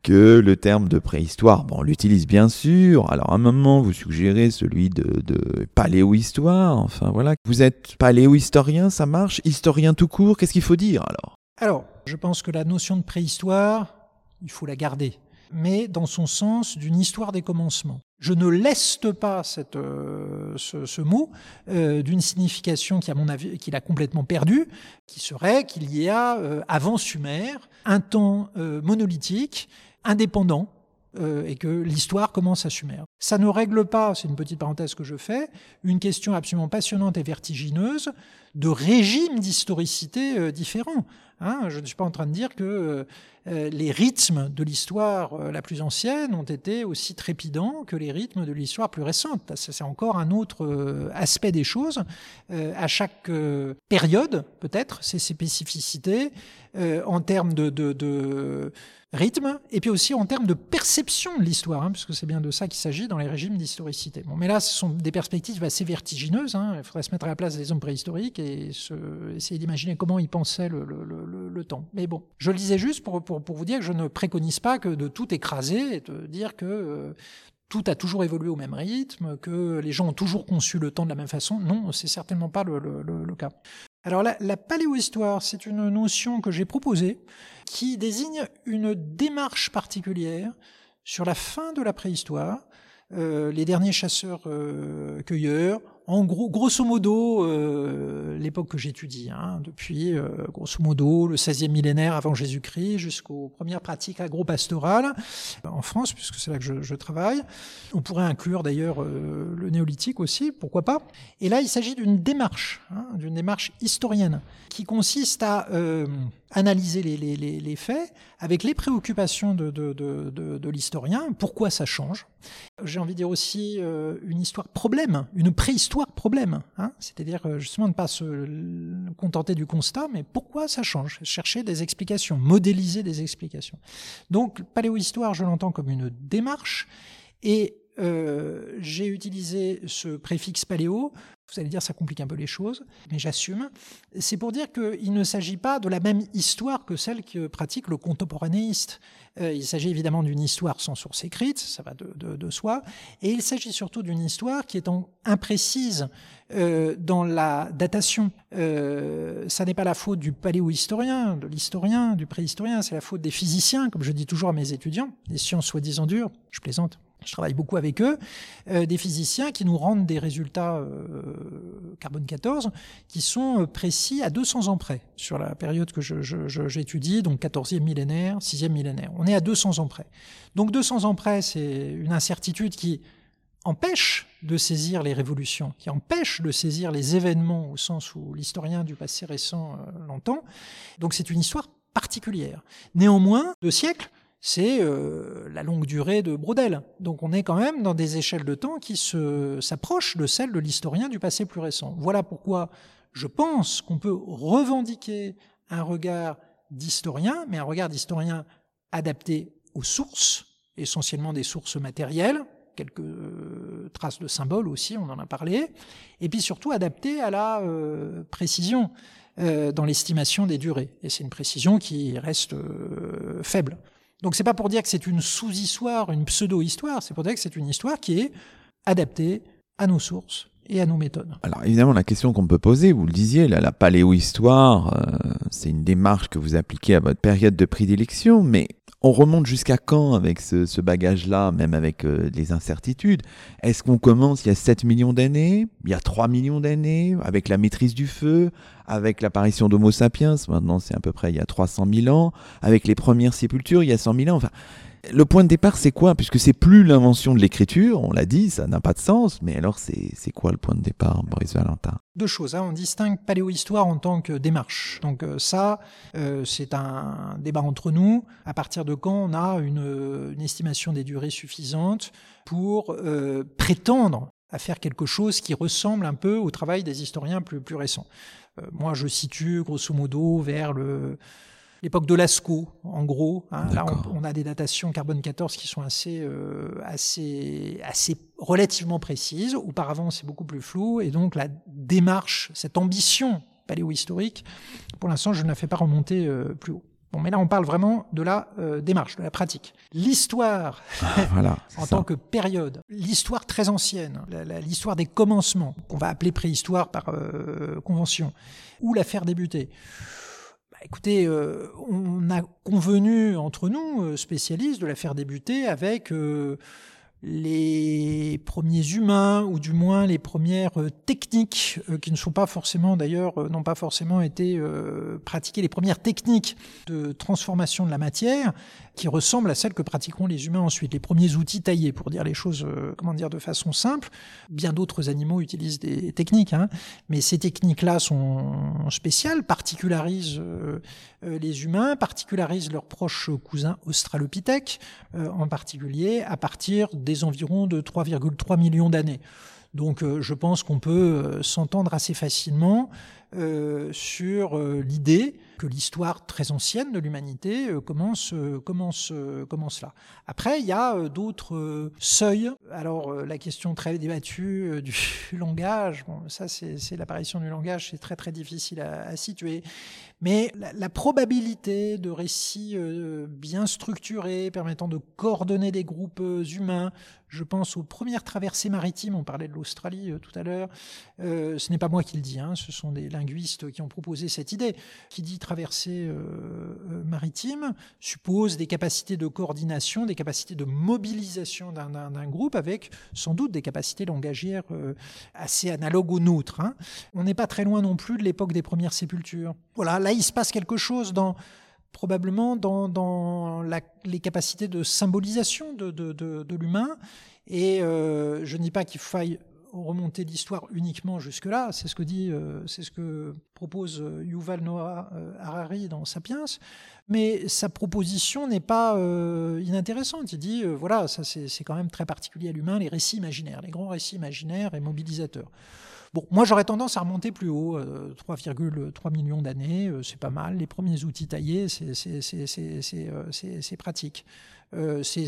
que le terme de préhistoire, bon, on l'utilise bien sûr. Alors à un moment, vous suggérez celui de, de paléohistoire. Enfin voilà, vous êtes paléohistorien, ça marche? Historien tout court, qu'est-ce qu'il faut dire alors? Alors, je pense que la notion de préhistoire, il faut la garder mais dans son sens d'une histoire des commencements. Je ne leste pas euh, ce, mot euh, d'une signification qui, qu'il a complètement perdue, qui serait qu'il y a, euh, avant Sumer, un temps monolithique, indépendant, et que l'histoire commence à Sumer. Ça ne règle pas, c'est une petite parenthèse que je fais, une question absolument passionnante et vertigineuse de régimes d'historicité différents. Hein, je ne suis pas en train de dire que euh, les rythmes de l'histoire euh, la plus ancienne ont été aussi trépidants que les rythmes de l'histoire plus récente. C'est encore un autre euh, aspect des choses. à chaque période, peut-être, ses spécificités en termes de, rythme et puis aussi en termes de perception de l'histoire, hein, puisque c'est bien de ça qu'il s'agit dans les régimes d'historicité. Mais là, ce sont des perspectives assez vertigineuses. Hein. Il faudrait se mettre à la place des hommes préhistoriques et essayer d'imaginer comment ils pensaient le, temps. Mais bon, je le disais juste pour, pour, pour, vous dire que je ne préconise pas que de tout écraser et de dire que euh, tout a toujours évolué au même rythme, que les gens ont toujours conçu le temps de la même façon. Non, c'est certainement pas le, le cas. Alors la, la paléohistoire, c'est une notion que j'ai proposée qui désigne une démarche particulière sur la fin de la préhistoire. Euh, les derniers chasseurs-cueilleurs euh, en gros, grosso modo, euh, l'époque que j'étudie, hein, depuis euh, grosso modo le 16e millénaire avant Jésus-Christ jusqu'aux premières pratiques agro-pastorales en France, puisque c'est là que je, je, travaille. On pourrait inclure d'ailleurs euh, le néolithique aussi, pourquoi pas. Et là, il s'agit d'une démarche, hein, d'une démarche historienne, qui consiste à euh, analyser les, les, les, faits avec les préoccupations de, de, de, de l'historien, pourquoi ça change? J'ai envie de dire aussi une histoire problème, une préhistoire problème. Hein C'est-à-dire euh, justement ne pas se contenter du constat, mais pourquoi ça change? Chercher des explications, modéliser des explications. Donc paléohistoire, je l'entends comme une démarche, et euh, j'ai utilisé ce préfixe paléo vous allez dire, ça complique un peu les choses, mais j'assume. C'est pour dire qu'il ne s'agit pas de la même histoire que celle que pratique le contemporanéiste. Euh, il s'agit évidemment d'une histoire sans source écrite, ça va de, soi, et il s'agit surtout d'une histoire qui est imprécise euh, dans la datation. Ça n'est pas la faute du paléohistorien, de l'historien, du préhistorien, c'est la faute des physiciens, comme je dis toujours à mes étudiants, des sciences soi-disant dures, je plaisante je travaille beaucoup avec eux, euh, des physiciens qui nous rendent des résultats euh, carbone 14 qui sont euh, précis à 200 ans près sur la période que j'étudie, donc 14e millénaire, 6e millénaire. On est à 200 ans près. Donc 200 ans près, c'est une incertitude qui empêche de saisir les révolutions, qui empêche de saisir les événements au sens où l'historien du passé récent l'entend. Donc c'est une histoire particulière. Néanmoins, deux siècles, c'est euh, la longue durée de Brodel. Donc on est quand même dans des échelles de temps qui s'approchent de celles de l'historien du passé plus récent. Voilà pourquoi je pense qu'on peut revendiquer un regard d'historien, mais un regard d'historien adapté aux sources, essentiellement des sources matérielles, quelques euh, traces de symboles aussi, on en a parlé, et puis surtout adapté à la euh, précision dans l'estimation des durées. Et c'est une précision qui reste faible. Donc c'est pas pour dire que c'est une sous-histoire, une pseudo-histoire, c'est pour dire que c'est une histoire qui est adaptée à nos sources et à nos méthodes. Alors évidemment, la question qu'on peut poser, vous le disiez, la paléohistoire, c'est une démarche que vous appliquez à votre période de prédilection, mais on remonte jusqu'à quand avec ce, bagage-là, même avec euh, les incertitudes? Est-ce qu'on commence il y a 7 millions d'années, il y a 3 millions d'années, avec la maîtrise du feu, avec l'apparition d'Homo sapiens, maintenant c'est à peu près il y a 300 000 ans, avec les premières sépultures il y a 100 000 ans, enfin le point de départ, c'est quoi? Puisque c'est plus l'invention de l'écriture, on l'a dit, ça n'a pas de sens, mais alors c'est quoi le point de départ, Boris Valentin? Deux choses, hein. on distingue paléohistoire en tant que démarche. Donc euh, ça, euh, c'est un débat entre nous. À partir de quand on a une, estimation des durées suffisantes pour euh, prétendre à faire quelque chose qui ressemble un peu au travail des historiens plus, plus récents? moi, je situe grosso modo vers le l'époque de Lascaux, en gros. Hein. là, on, a des datations carbone 14 qui sont assez, euh, assez, assez relativement précises. Auparavant, c'est beaucoup plus flou. Et donc, la démarche, cette ambition paléohistorique, pour l'instant, je ne la fais pas remonter euh, plus haut. Bon, mais là, on parle vraiment de la euh, démarche, de la pratique. L'histoire, voilà, en tant que période, l'histoire très ancienne, l'histoire des commencements, qu'on va appeler préhistoire par convention, où la faire débuter écoutez, euh, on a convenu entre nous, euh, spécialistes, de la faire débuter avec euh, les premiers humains ou du moins les premières euh, techniques euh, qui ne sont pas forcément d'ailleurs euh, n'ont pas forcément été pratiquées. Les premières techniques de transformation de la matière qui ressemblent à celles que pratiqueront les humains ensuite. Les premiers outils taillés pour dire les choses comment dire de façon simple. Bien d'autres animaux utilisent des techniques hein, mais ces techniques là sont spéciales particularisent les humains particularisent leurs proches cousins australopithèques en particulier à partir des environs de 3,3 millions d'années. Donc euh, je pense qu'on peut euh, s'entendre assez facilement euh, sur l'idée que l'histoire très ancienne de l'humanité commence, commence, commence là. Après, il y a d'autres seuils. Alors la question très débattue du langage, ça c'est l'apparition du langage, c'est très très difficile à, situer. Mais la, probabilité de récits bien structurés, permettant de coordonner des groupes humains, je pense aux premières traversées maritimes, on parlait de l'Australie euh, tout à l'heure, euh, ce n'est pas moi qui le dis, hein, ce sont des linguistes qui ont proposé cette idée. Qui dit traversée euh, maritime suppose des capacités de coordination, des capacités de mobilisation d'un groupe avec sans doute des capacités langagières assez analogues aux nôtres. Hein. On n'est pas très loin non plus de l'époque des premières sépultures. Voilà, là il se passe quelque chose dans probablement dans, les capacités de symbolisation de, l'humain. Et euh, je ne dis pas qu'il faille remonter l'histoire uniquement jusque-là, c'est ce que dit, euh, c'est ce que propose euh, Yuval Noah Harari dans Sapiens, mais sa proposition n'est pas inintéressante. Il dit, voilà, ça c'est quand même très particulier à l'humain, les récits imaginaires, les grands récits imaginaires et mobilisateurs. Bon, moi j'aurais tendance à remonter plus haut, 3,3 euh, millions d'années, euh, c'est pas mal. Les premiers outils taillés, c'est euh, pratique. c'est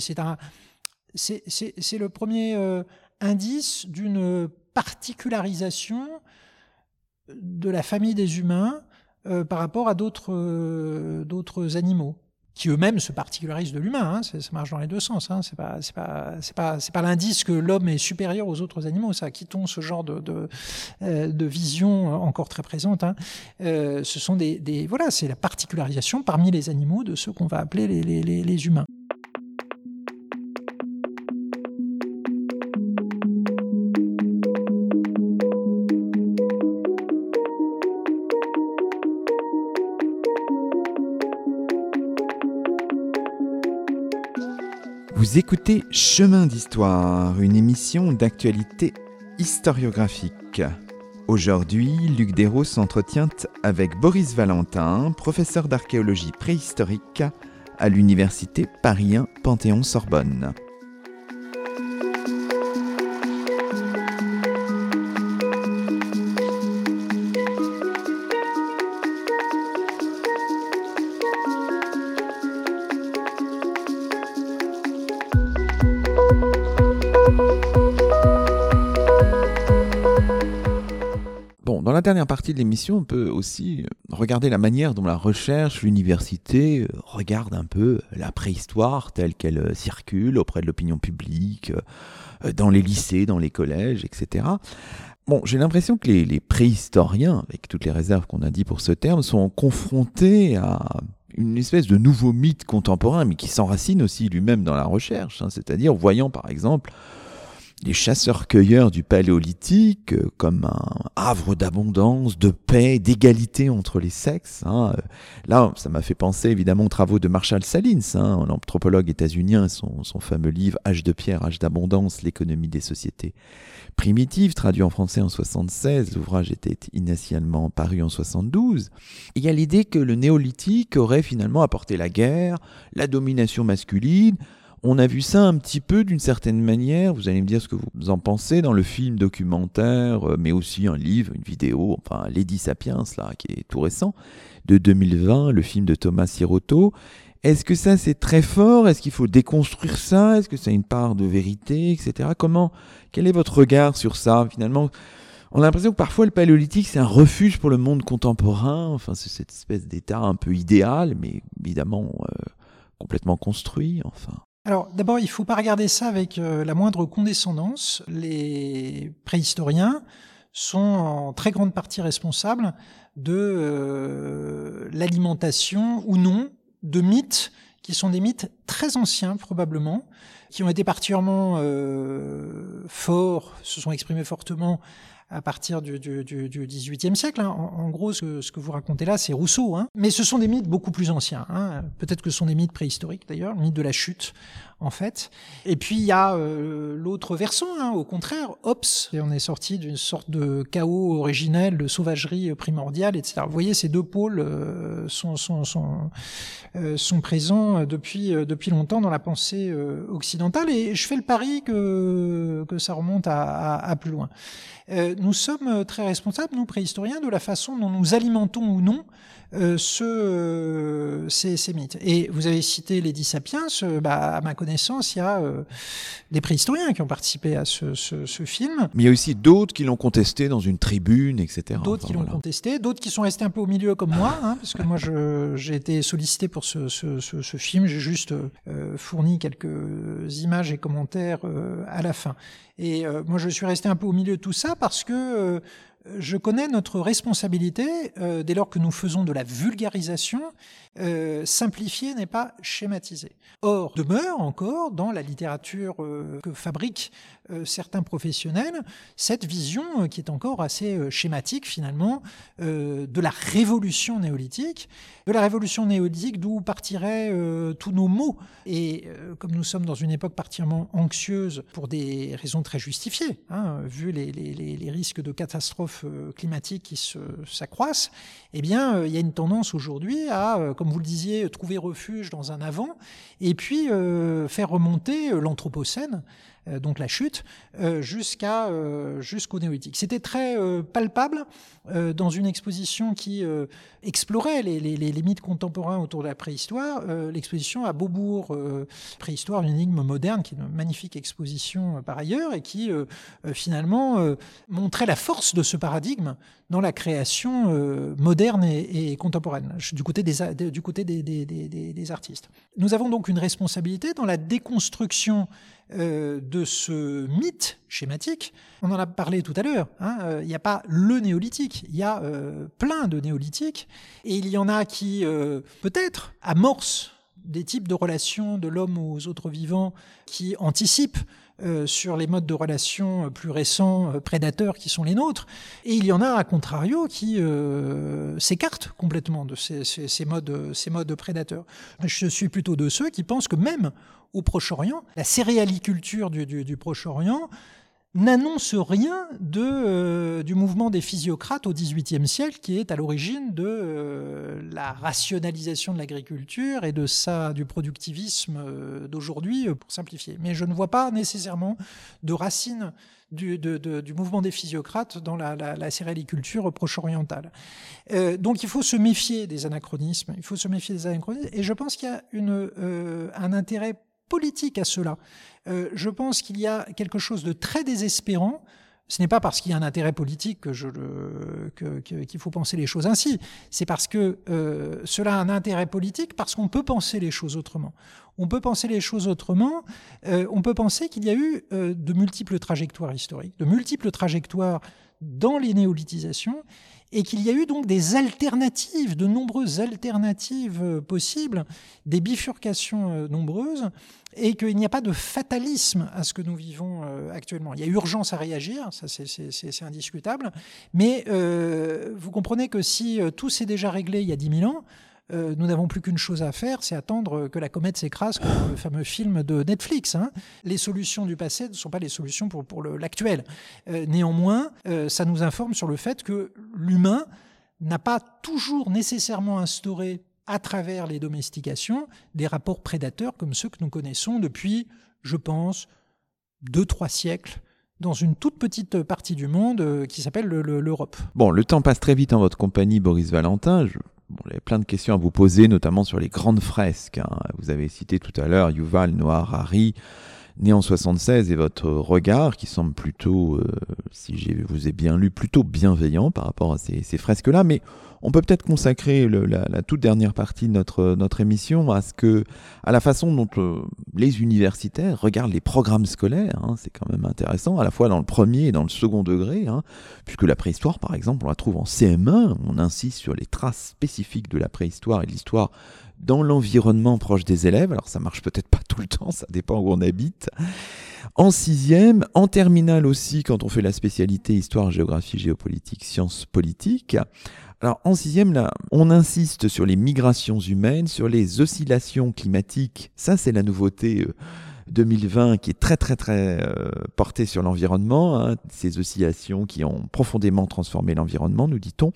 le premier indice d'une particularisation de la famille des humains par rapport à d'autres animaux qui eux-mêmes se particularisent de l'humain. Hein, ça marche dans les deux sens. Hein, c'est pas, c'est l'indice que l'homme est supérieur aux autres animaux. Ça, quittons ce genre de euh, vision encore très présente. Hein. Euh, ce sont des, voilà, c'est la particularisation parmi les animaux de ceux qu'on va appeler les, les humains. Écoutez Chemin d'Histoire, une émission d'actualité historiographique. Aujourd'hui, Luc Dérault s'entretient avec Boris Valentin, professeur d'archéologie préhistorique à l'université Paris Panthéon-Sorbonne. Dernière partie de l'émission, on peut aussi regarder la manière dont la recherche, l'université euh, regarde un peu la préhistoire telle qu'elle euh, circule auprès de l'opinion publique, euh, dans les lycées, dans les collèges, etc. Bon, j'ai l'impression que les, préhistoriens, avec toutes les réserves qu'on a dit pour ce terme, sont confrontés à une espèce de nouveau mythe contemporain, mais qui s'enracine aussi lui-même dans la recherche, hein. c'est-à-dire voyant par exemple les chasseurs-cueilleurs du paléolithique euh, comme un havre d'abondance, de paix, d'égalité entre les sexes. Hein. Euh, là, ça m'a fait penser évidemment aux travaux de Marshall Salins, hein, l'anthropologue états-unien, son, son fameux livre Âge de pierre, âge d'abondance, l'économie des sociétés primitives, traduit en français en 76, l'ouvrage était initialement paru en 72. Il y a l'idée que le néolithique aurait finalement apporté la guerre, la domination masculine, on a vu ça un petit peu d'une certaine manière, vous allez me dire ce que vous en pensez, dans le film documentaire, euh, mais aussi un livre, une vidéo, enfin Lady Sapiens, là, qui est tout récent, de 2020, le film de Thomas Sirotto. Est-ce que ça c'est très fort? Est-ce qu'il faut déconstruire ça? Est-ce que ça a une part de vérité, etc. Comment Quel est votre regard sur ça? Finalement, on a l'impression que parfois le paléolithique c'est un refuge pour le monde contemporain. Enfin, c'est cette espèce d'état un peu idéal, mais évidemment euh, complètement construit. Enfin. Alors d'abord, il ne faut pas regarder ça avec euh, la moindre condescendance. Les préhistoriens sont en très grande partie responsables de euh, l'alimentation ou non de mythes qui sont des mythes très anciens probablement, qui ont été particulièrement euh, forts, se sont exprimés fortement à partir du, du, du, XVIIIe siècle. Hein. En, gros, ce que, vous racontez là, c'est Rousseau. Hein. Mais ce sont des mythes beaucoup plus anciens. Hein. Peut-être que ce sont des mythes préhistoriques d'ailleurs, le mythe de la chute, en fait. Et puis il y a euh, l'autre versant, hein, au contraire, Ops. Et on est sorti d'une sorte de chaos originel, de sauvagerie primordiale, etc. Vous voyez, ces deux pôles euh, sont, euh, présents depuis, depuis longtemps dans la pensée occidentale. Et je fais le pari que, que ça remonte à, plus loin. Euh, nous sommes euh, très responsables, nous préhistoriens, de la façon dont nous alimentons ou non euh, ce, euh, ces, mythes. Et vous avez cité Lady Sapiens, euh, bah, à ma connaissance, il y a des préhistoriens qui ont participé à ce, ce, ce, film. Mais il y a aussi d'autres qui l'ont contesté dans une tribune, etc. D'autres qui l'ont contesté, d'autres qui sont restés un peu au milieu comme moi, hein, parce que moi j'ai été sollicité pour ce, ce film, j'ai juste fourni quelques images et commentaires à la fin. Et moi je suis resté un peu au milieu de tout ça parce que je connais notre responsabilité euh, dès lors que nous faisons de la vulgarisation. Euh, n'est pas schématiser. Or, demeure encore dans la littérature euh, que fabriquent certains professionnels cette vision qui est encore assez schématique finalement de la révolution néolithique, de la révolution néolithique d'où partiraient tous nos mots. Et comme nous sommes dans une époque particulièrement anxieuse pour des raisons très justifiées, hein, vu les, risques de catastrophes euh, climatiques qui s'accroissent, eh bien, euh, il y a une tendance aujourd'hui à, euh, comme vous le disiez, trouver refuge dans un avant et puis faire remonter l'Anthropocène euh, donc la chute, euh, jusqu'à euh, jusqu'au néolithique. C'était très palpable dans une exposition qui explorait les, les, les, contemporains autour de la préhistoire. L'exposition à Beaubourg, préhistoire, une énigme moderne, qui est une magnifique exposition par ailleurs et qui finalement montrait la force de ce paradigme dans la création moderne et, contemporaine, du côté, des, du côté des artistes. Nous avons donc une responsabilité dans la déconstruction euh, de ce mythe schématique. On en a parlé tout à l'heure. Hein, euh, il n'y a pas le néolithique, il y a euh, plein de néolithiques, et il y en a qui peut-être amorcent des types de relations de l'homme aux autres vivants qui anticipent sur les modes de relations plus récents, prédateurs qui sont les nôtres. Et il y en a, à contrario, qui s'écartent complètement de ces, ces, modes, ces modes prédateurs. Je suis plutôt de ceux qui pensent que même au Proche-Orient. La céréaliculture du, Proche-Orient n'annonce rien de, euh, du mouvement des physiocrates au XVIIIe siècle, qui est à l'origine de euh, la rationalisation de l'agriculture et de ça, du productivisme euh, d'aujourd'hui, pour simplifier. Mais je ne vois pas nécessairement de racines du, du mouvement des physiocrates dans la, la, céréaliculture proche-orientale. donc il faut se méfier des anachronismes, il faut se méfier des anachronismes, et je pense qu'il y a une, un intérêt politique à cela. Euh, je pense qu'il y a quelque chose de très désespérant ce n'est pas parce qu'il y a un intérêt politique que qu'il faut penser les choses ainsi. C'est parce que euh, cela a un intérêt politique, parce qu'on peut penser les choses autrement. On peut penser les choses autrement. Euh, on peut penser qu'il y a eu de multiples trajectoires historiques, de multiples trajectoires dans les néolithisations, et qu'il y a eu donc des alternatives, de nombreuses alternatives euh, possibles, des bifurcations euh, nombreuses, et qu'il n'y a pas de fatalisme à ce que nous vivons euh, actuellement. Il y a urgence à réagir, ça c'est indiscutable, mais vous comprenez que si tout s'est déjà réglé il y a 10 000 ans, euh, nous n'avons plus qu'une chose à faire, c'est attendre que la comète s'écrase, comme le fameux film de Netflix. Hein. Les solutions du passé ne sont pas les solutions pour, l'actuel. Euh, néanmoins, euh, ça nous informe sur le fait que l'humain n'a pas toujours nécessairement instauré à travers les domestications des rapports prédateurs comme ceux que nous connaissons depuis, je pense, deux, trois siècles dans une toute petite partie du monde qui s'appelle l'Europe. Bon, le temps passe très vite en votre compagnie, Boris Valentin. Bon, plein de questions à vous poser, notamment sur les grandes fresques. Hein. Vous avez cité tout à l'heure Yuval Noah Harari, né en 76, et votre regard qui semble plutôt, euh, si je vous ai bien lu, plutôt bienveillant par rapport à ces, ces fresques-là. Mais on peut peut-être consacrer la, toute dernière partie de notre, émission à, ce que, la façon dont euh, les universitaires regardent les programmes scolaires. Hein, c'est quand même intéressant, à la fois dans le premier et dans le second degré, hein, puisque la préhistoire, par exemple, on la trouve en CM1. On insiste sur les traces spécifiques de la préhistoire et de l'histoire dans l'environnement proche des élèves. Alors ça marche peut-être pas tout le temps, ça dépend où on habite. En sixième, en terminale aussi, quand on fait la spécialité histoire, géographie, géopolitique, sciences politiques. Alors en sixième, là, on insiste sur les migrations humaines, sur les oscillations climatiques. Ça, c'est la nouveauté 2020 euh, qui est très très très euh, portée sur l'environnement, hein. ces oscillations qui ont profondément transformé l'environnement, nous dit-on.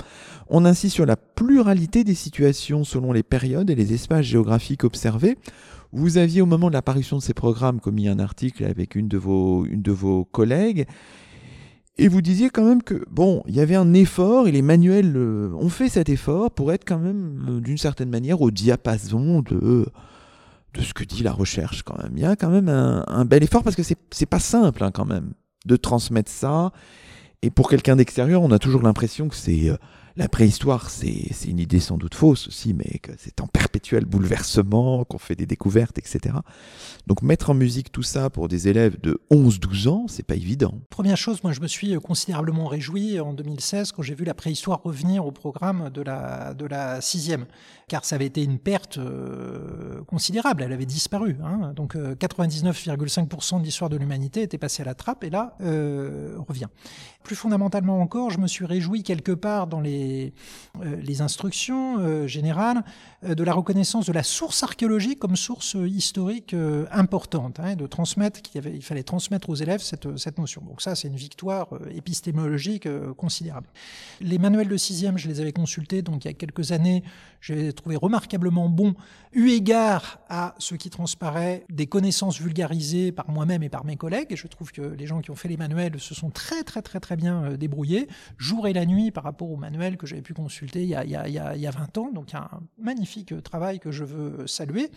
On insiste sur la pluralité des situations selon les périodes et les espaces géographiques observés. Vous aviez au moment de l'apparition de ces programmes commis un article avec une de vos, une de vos collègues et vous disiez quand même que, bon, il y avait un effort, et les manuels euh, ont fait cet effort pour être quand même, euh, d'une certaine manière, au diapason de, de ce que dit la recherche quand même. Il y a quand même un, bel effort, parce que c'est pas simple hein, quand même de transmettre ça. Et pour quelqu'un d'extérieur, on a toujours l'impression que c'est... Euh, la préhistoire, c'est une idée sans doute fausse aussi, mais c'est en perpétuel bouleversement, qu'on fait des découvertes, etc. Donc mettre en musique tout ça pour des élèves de 11-12 ans, c'est pas évident. Première chose, moi je me suis considérablement réjoui en 2016 quand j'ai vu la préhistoire revenir au programme de la, de la sixième, car ça avait été une perte euh, considérable, elle avait disparu. Hein. Donc 99,5% euh, de l'histoire de l'humanité était passée à la trappe et là euh, revient. Plus fondamentalement encore, je me suis réjoui quelque part dans les, les instructions générales de la reconnaissance de la source archéologique comme source historique importante, hein, de transmettre, qu'il il fallait transmettre aux élèves cette, cette notion. Donc ça, c'est une victoire euh, épistémologique euh, considérable. Les manuels de sixième, je les avais consultés donc il y a quelques années, je les ai trouvés remarquablement bons, eu égard à ce qui transparaît des connaissances vulgarisées par moi-même et par mes collègues. Et je trouve que les gens qui ont fait les manuels se sont très très très très bien euh, débrouillés, jour et la nuit par rapport aux manuels que j'avais pu consulter il y, a, il, y a, il y a 20 ans. Donc il y a un magnifique travail que je veux saluer.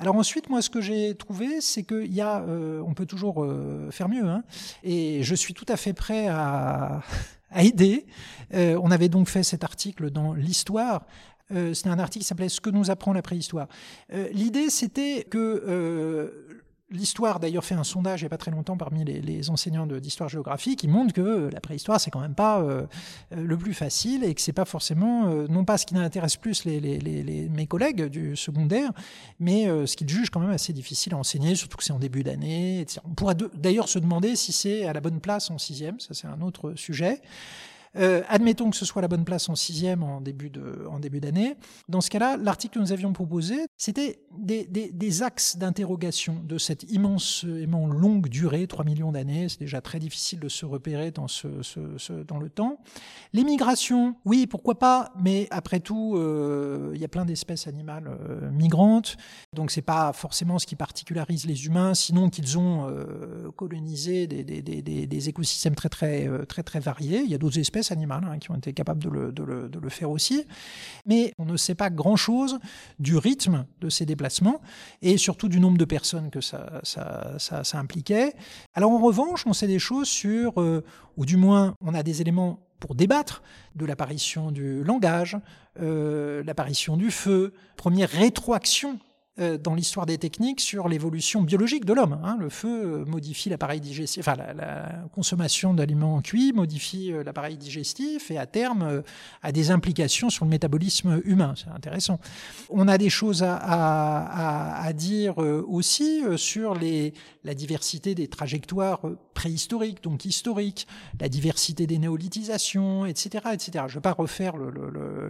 Alors ensuite, moi, ce que j'ai trouvé, c'est qu'il y a, euh, on peut toujours euh, faire mieux, hein, et je suis tout à fait prêt à, aider. Euh, on avait donc fait cet article dans l'histoire. c'était un article qui s'appelait Ce que nous apprend la préhistoire. L'idée, c'était que L'histoire d'ailleurs fait un sondage il n'y a pas très longtemps parmi les, enseignants d'histoire-géographie qui montre que la préhistoire c'est quand même pas euh, le plus facile et que c'est pas forcément euh, non pas ce qui n'intéresse plus mes collègues du secondaire, mais euh, ce qu'ils jugent quand même assez difficile à enseigner, surtout que c'est en début d'année. On pourrait d'ailleurs se demander si c'est à la bonne place en sixième, ça c'est un autre sujet. Euh, admettons que ce soit la bonne place en sixième en début d'année. Dans ce cas-là, l'article que nous avions proposé, c'était des, des, axes d'interrogation de cette immensément longue durée, 3 millions d'années. C'est déjà très difficile de se repérer dans, ce, dans le temps. L'immigration, oui, pourquoi pas, mais après tout, euh, il y a plein d'espèces animales euh, migrantes, donc c'est pas forcément ce qui particularise les humains, sinon qu'ils ont colonisé des, des, des, écosystèmes très très très très variés. Il y a d'autres espèces espèces animales hein, qui ont été capables de le, faire aussi. Mais on ne sait pas grand-chose du rythme de ces déplacements et surtout du nombre de personnes que ça, impliquait. Alors en revanche, on sait des choses sur, euh, ou du moins on a des éléments pour débattre de l'apparition du langage, euh, l'apparition du feu, première rétroaction dans l'histoire des techniques sur l'évolution biologique de l'homme. Hein. Le feu euh, modifie l'appareil digestif, enfin la, consommation d'aliments cuits modifie euh, l'appareil digestif et à terme a des implications sur le métabolisme humain. C'est intéressant. On a des choses à, à, à dire aussi sur les, la diversité des trajectoires préhistoriques, donc historiques, la diversité des néolithisations, etc. etc. Je ne vais pas refaire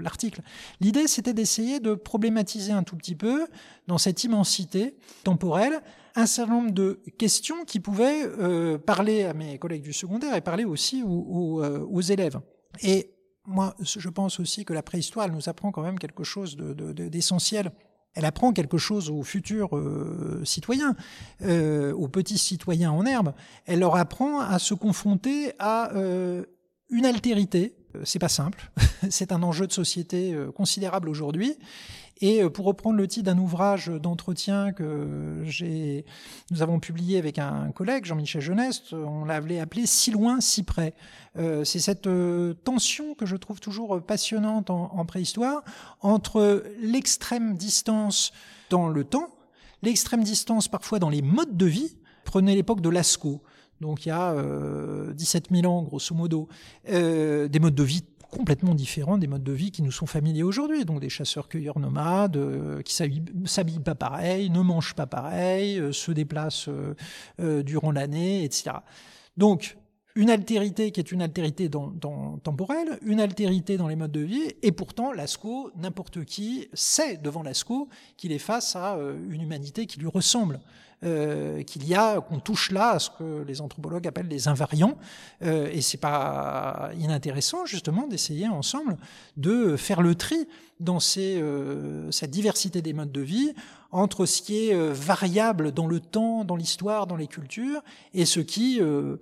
l'article. L'idée, c'était d'essayer de problématiser un tout petit peu dans cette immensité temporelle un certain nombre de questions qui pouvaient euh, parler à mes collègues du secondaire et parler aussi aux, euh, aux, élèves. Et moi, je pense aussi que la préhistoire, elle nous apprend quand même quelque chose d'essentiel. De, elle apprend quelque chose aux futurs euh, citoyens, aux petits citoyens en herbe. Elle leur apprend à se confronter à une altérité. C'est pas simple. C'est un enjeu de société considérable aujourd'hui. Et euh, pour reprendre le titre d'un ouvrage d'entretien que nous avons publié avec un collègue, Jean-Michel Jeunesse, on l'avait appelé Si loin, si près. Euh, c'est cette euh, tension que je trouve toujours passionnante en, préhistoire entre l'extrême distance dans le temps, l'extrême distance parfois dans les modes de vie. Prenez l'époque de Lascaux. Donc il y a euh, 17 000 ans, grosso modo, euh, des modes de vie complètement différents des modes de vie qui nous sont familiers aujourd'hui. Donc des chasseurs-cueilleurs nomades euh, qui s'habillent pas pareil, ne mangent pas pareil, euh, se déplacent euh, durant l'année, etc. Donc une altérité qui est une altérité dans, temporelle, une altérité dans les modes de vie, et pourtant Lascaux, n'importe qui sait devant Lascaux qu'il est face à une humanité qui lui ressemble. Euh, qu'il y a, qu'on touche là à ce que les anthropologues appellent les invariants. Euh, et c'est pas inintéressant justement d'essayer ensemble de faire le tri dans euh, cette diversité des modes de vie entre ce qui est euh, variable dans le temps, dans l'histoire, dans les cultures, et ce qui euh,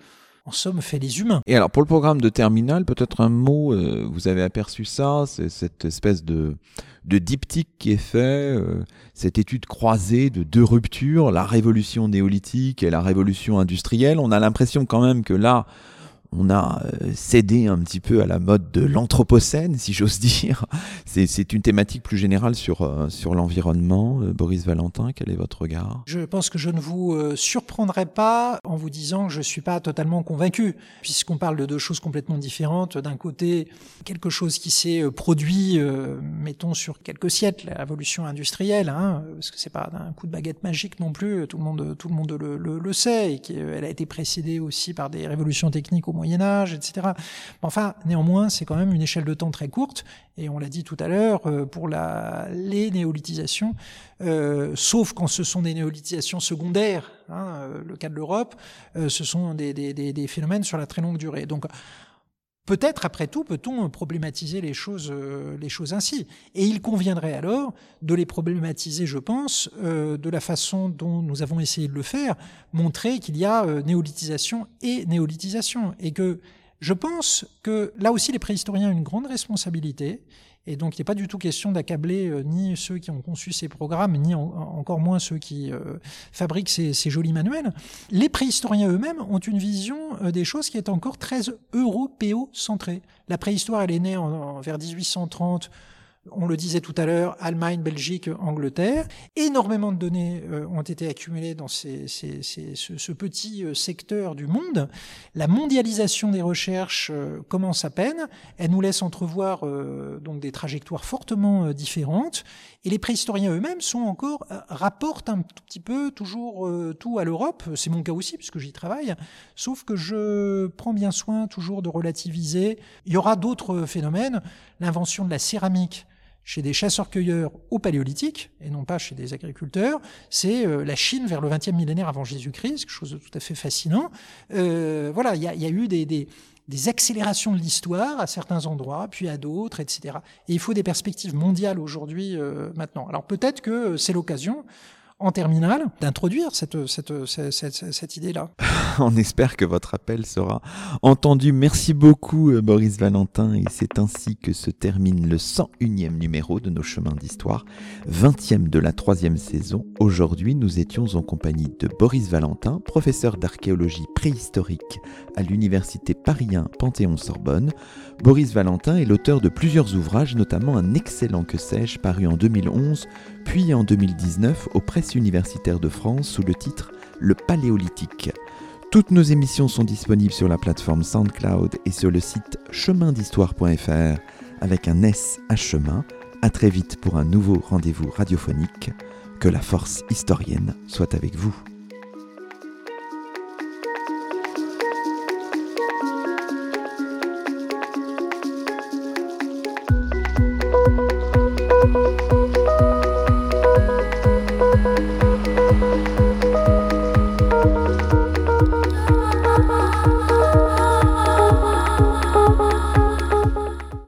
en somme, fait les humains. Et alors, pour le programme de terminal, peut-être un mot, euh, vous avez aperçu ça, c'est cette espèce de, de diptyque qui est fait, euh, cette étude croisée de deux ruptures, la révolution néolithique et la révolution industrielle. On a l'impression quand même que là, on a euh, cédé un petit peu à la mode de l'anthropocène, si j'ose dire. C'est une thématique plus générale sur, euh, sur l'environnement. Euh, Boris Valentin, quel est votre regard? Je pense que je ne vous surprendrai pas en vous disant que je ne suis pas totalement convaincu, puisqu'on parle de deux choses complètement différentes. D'un côté, quelque chose qui s'est produit, mettons, sur quelques siècles, la révolution industrielle, hein, parce que c'est pas un coup de baguette magique non plus, tout le monde, tout le, monde le, le, sait, et qu'elle a été précédée aussi par des révolutions techniques au Moyen Âge, etc. Enfin, néanmoins, c'est quand même une échelle de temps très courte, et on l'a dit tout à l'heure, euh, pour la, les néolithisations, euh, sauf quand ce sont des néolithisations secondaires, hein, euh, le cas de l'Europe, ce sont des, des, phénomènes sur la très longue durée. Donc, Peut-être, après tout, peut-on problématiser les choses, euh, les choses ainsi. Et il conviendrait alors de les problématiser, je pense, euh, de la façon dont nous avons essayé de le faire, montrer qu'il y a euh, néolithisation et néolithisation. Et que je pense que là aussi les préhistoriens ont une grande responsabilité et donc, il n'est pas du tout question d'accabler euh, ni ceux qui ont conçu ces programmes, ni encore moins ceux qui euh, fabriquent ces, jolis manuels. Les préhistoriens eux-mêmes ont une vision euh, des choses qui est encore très européocentrée. La préhistoire, elle est née en, vers 1830 on le disait tout à l'heure, Allemagne, Belgique, Angleterre. Énormément de données euh, ont été accumulées dans ce, petit euh, secteur du monde. La mondialisation des recherches euh, commence à peine. Elle nous laisse entrevoir donc des trajectoires fortement différentes. Et les préhistoriens eux-mêmes sont encore rapportent un tout petit peu toujours tout à l'Europe. C'est mon cas aussi puisque j'y travaille. Sauf que je prends bien soin toujours de relativiser. Il y aura d'autres phénomènes. L'invention de la céramique chez des chasseurs-cueilleurs au paléolithique, et non pas chez des agriculteurs, c'est euh, la Chine vers le 20e millénaire avant Jésus-Christ, quelque chose de tout à fait fascinant. Euh, voilà, il y, a, eu des accélérations de l'histoire à certains endroits, puis à d'autres, etc. Et il faut des perspectives mondiales aujourd'hui, euh, maintenant. Alors peut-être que c'est l'occasion, en terminale, d'introduire cette, cette, cette, cette idée-là. On espère que votre appel sera entendu. Merci beaucoup euh, Boris Valentin et c'est ainsi que se termine le 101e numéro de nos chemins d'histoire, 20e de la troisième saison. Aujourd'hui, nous étions en compagnie de Boris Valentin, professeur d'archéologie préhistorique à l'université Paris 1 Panthéon-Sorbonne. Boris Valentin est l'auteur de plusieurs ouvrages, notamment un excellent Que sais-je paru en 2011, puis en 2019 aux presses universitaires de France sous le titre Le Paléolithique. Toutes nos émissions sont disponibles sur la plateforme SoundCloud et sur le site chemindhistoire.fr avec un S à chemin. À très vite pour un nouveau rendez-vous radiophonique. Que la force historienne soit avec vous.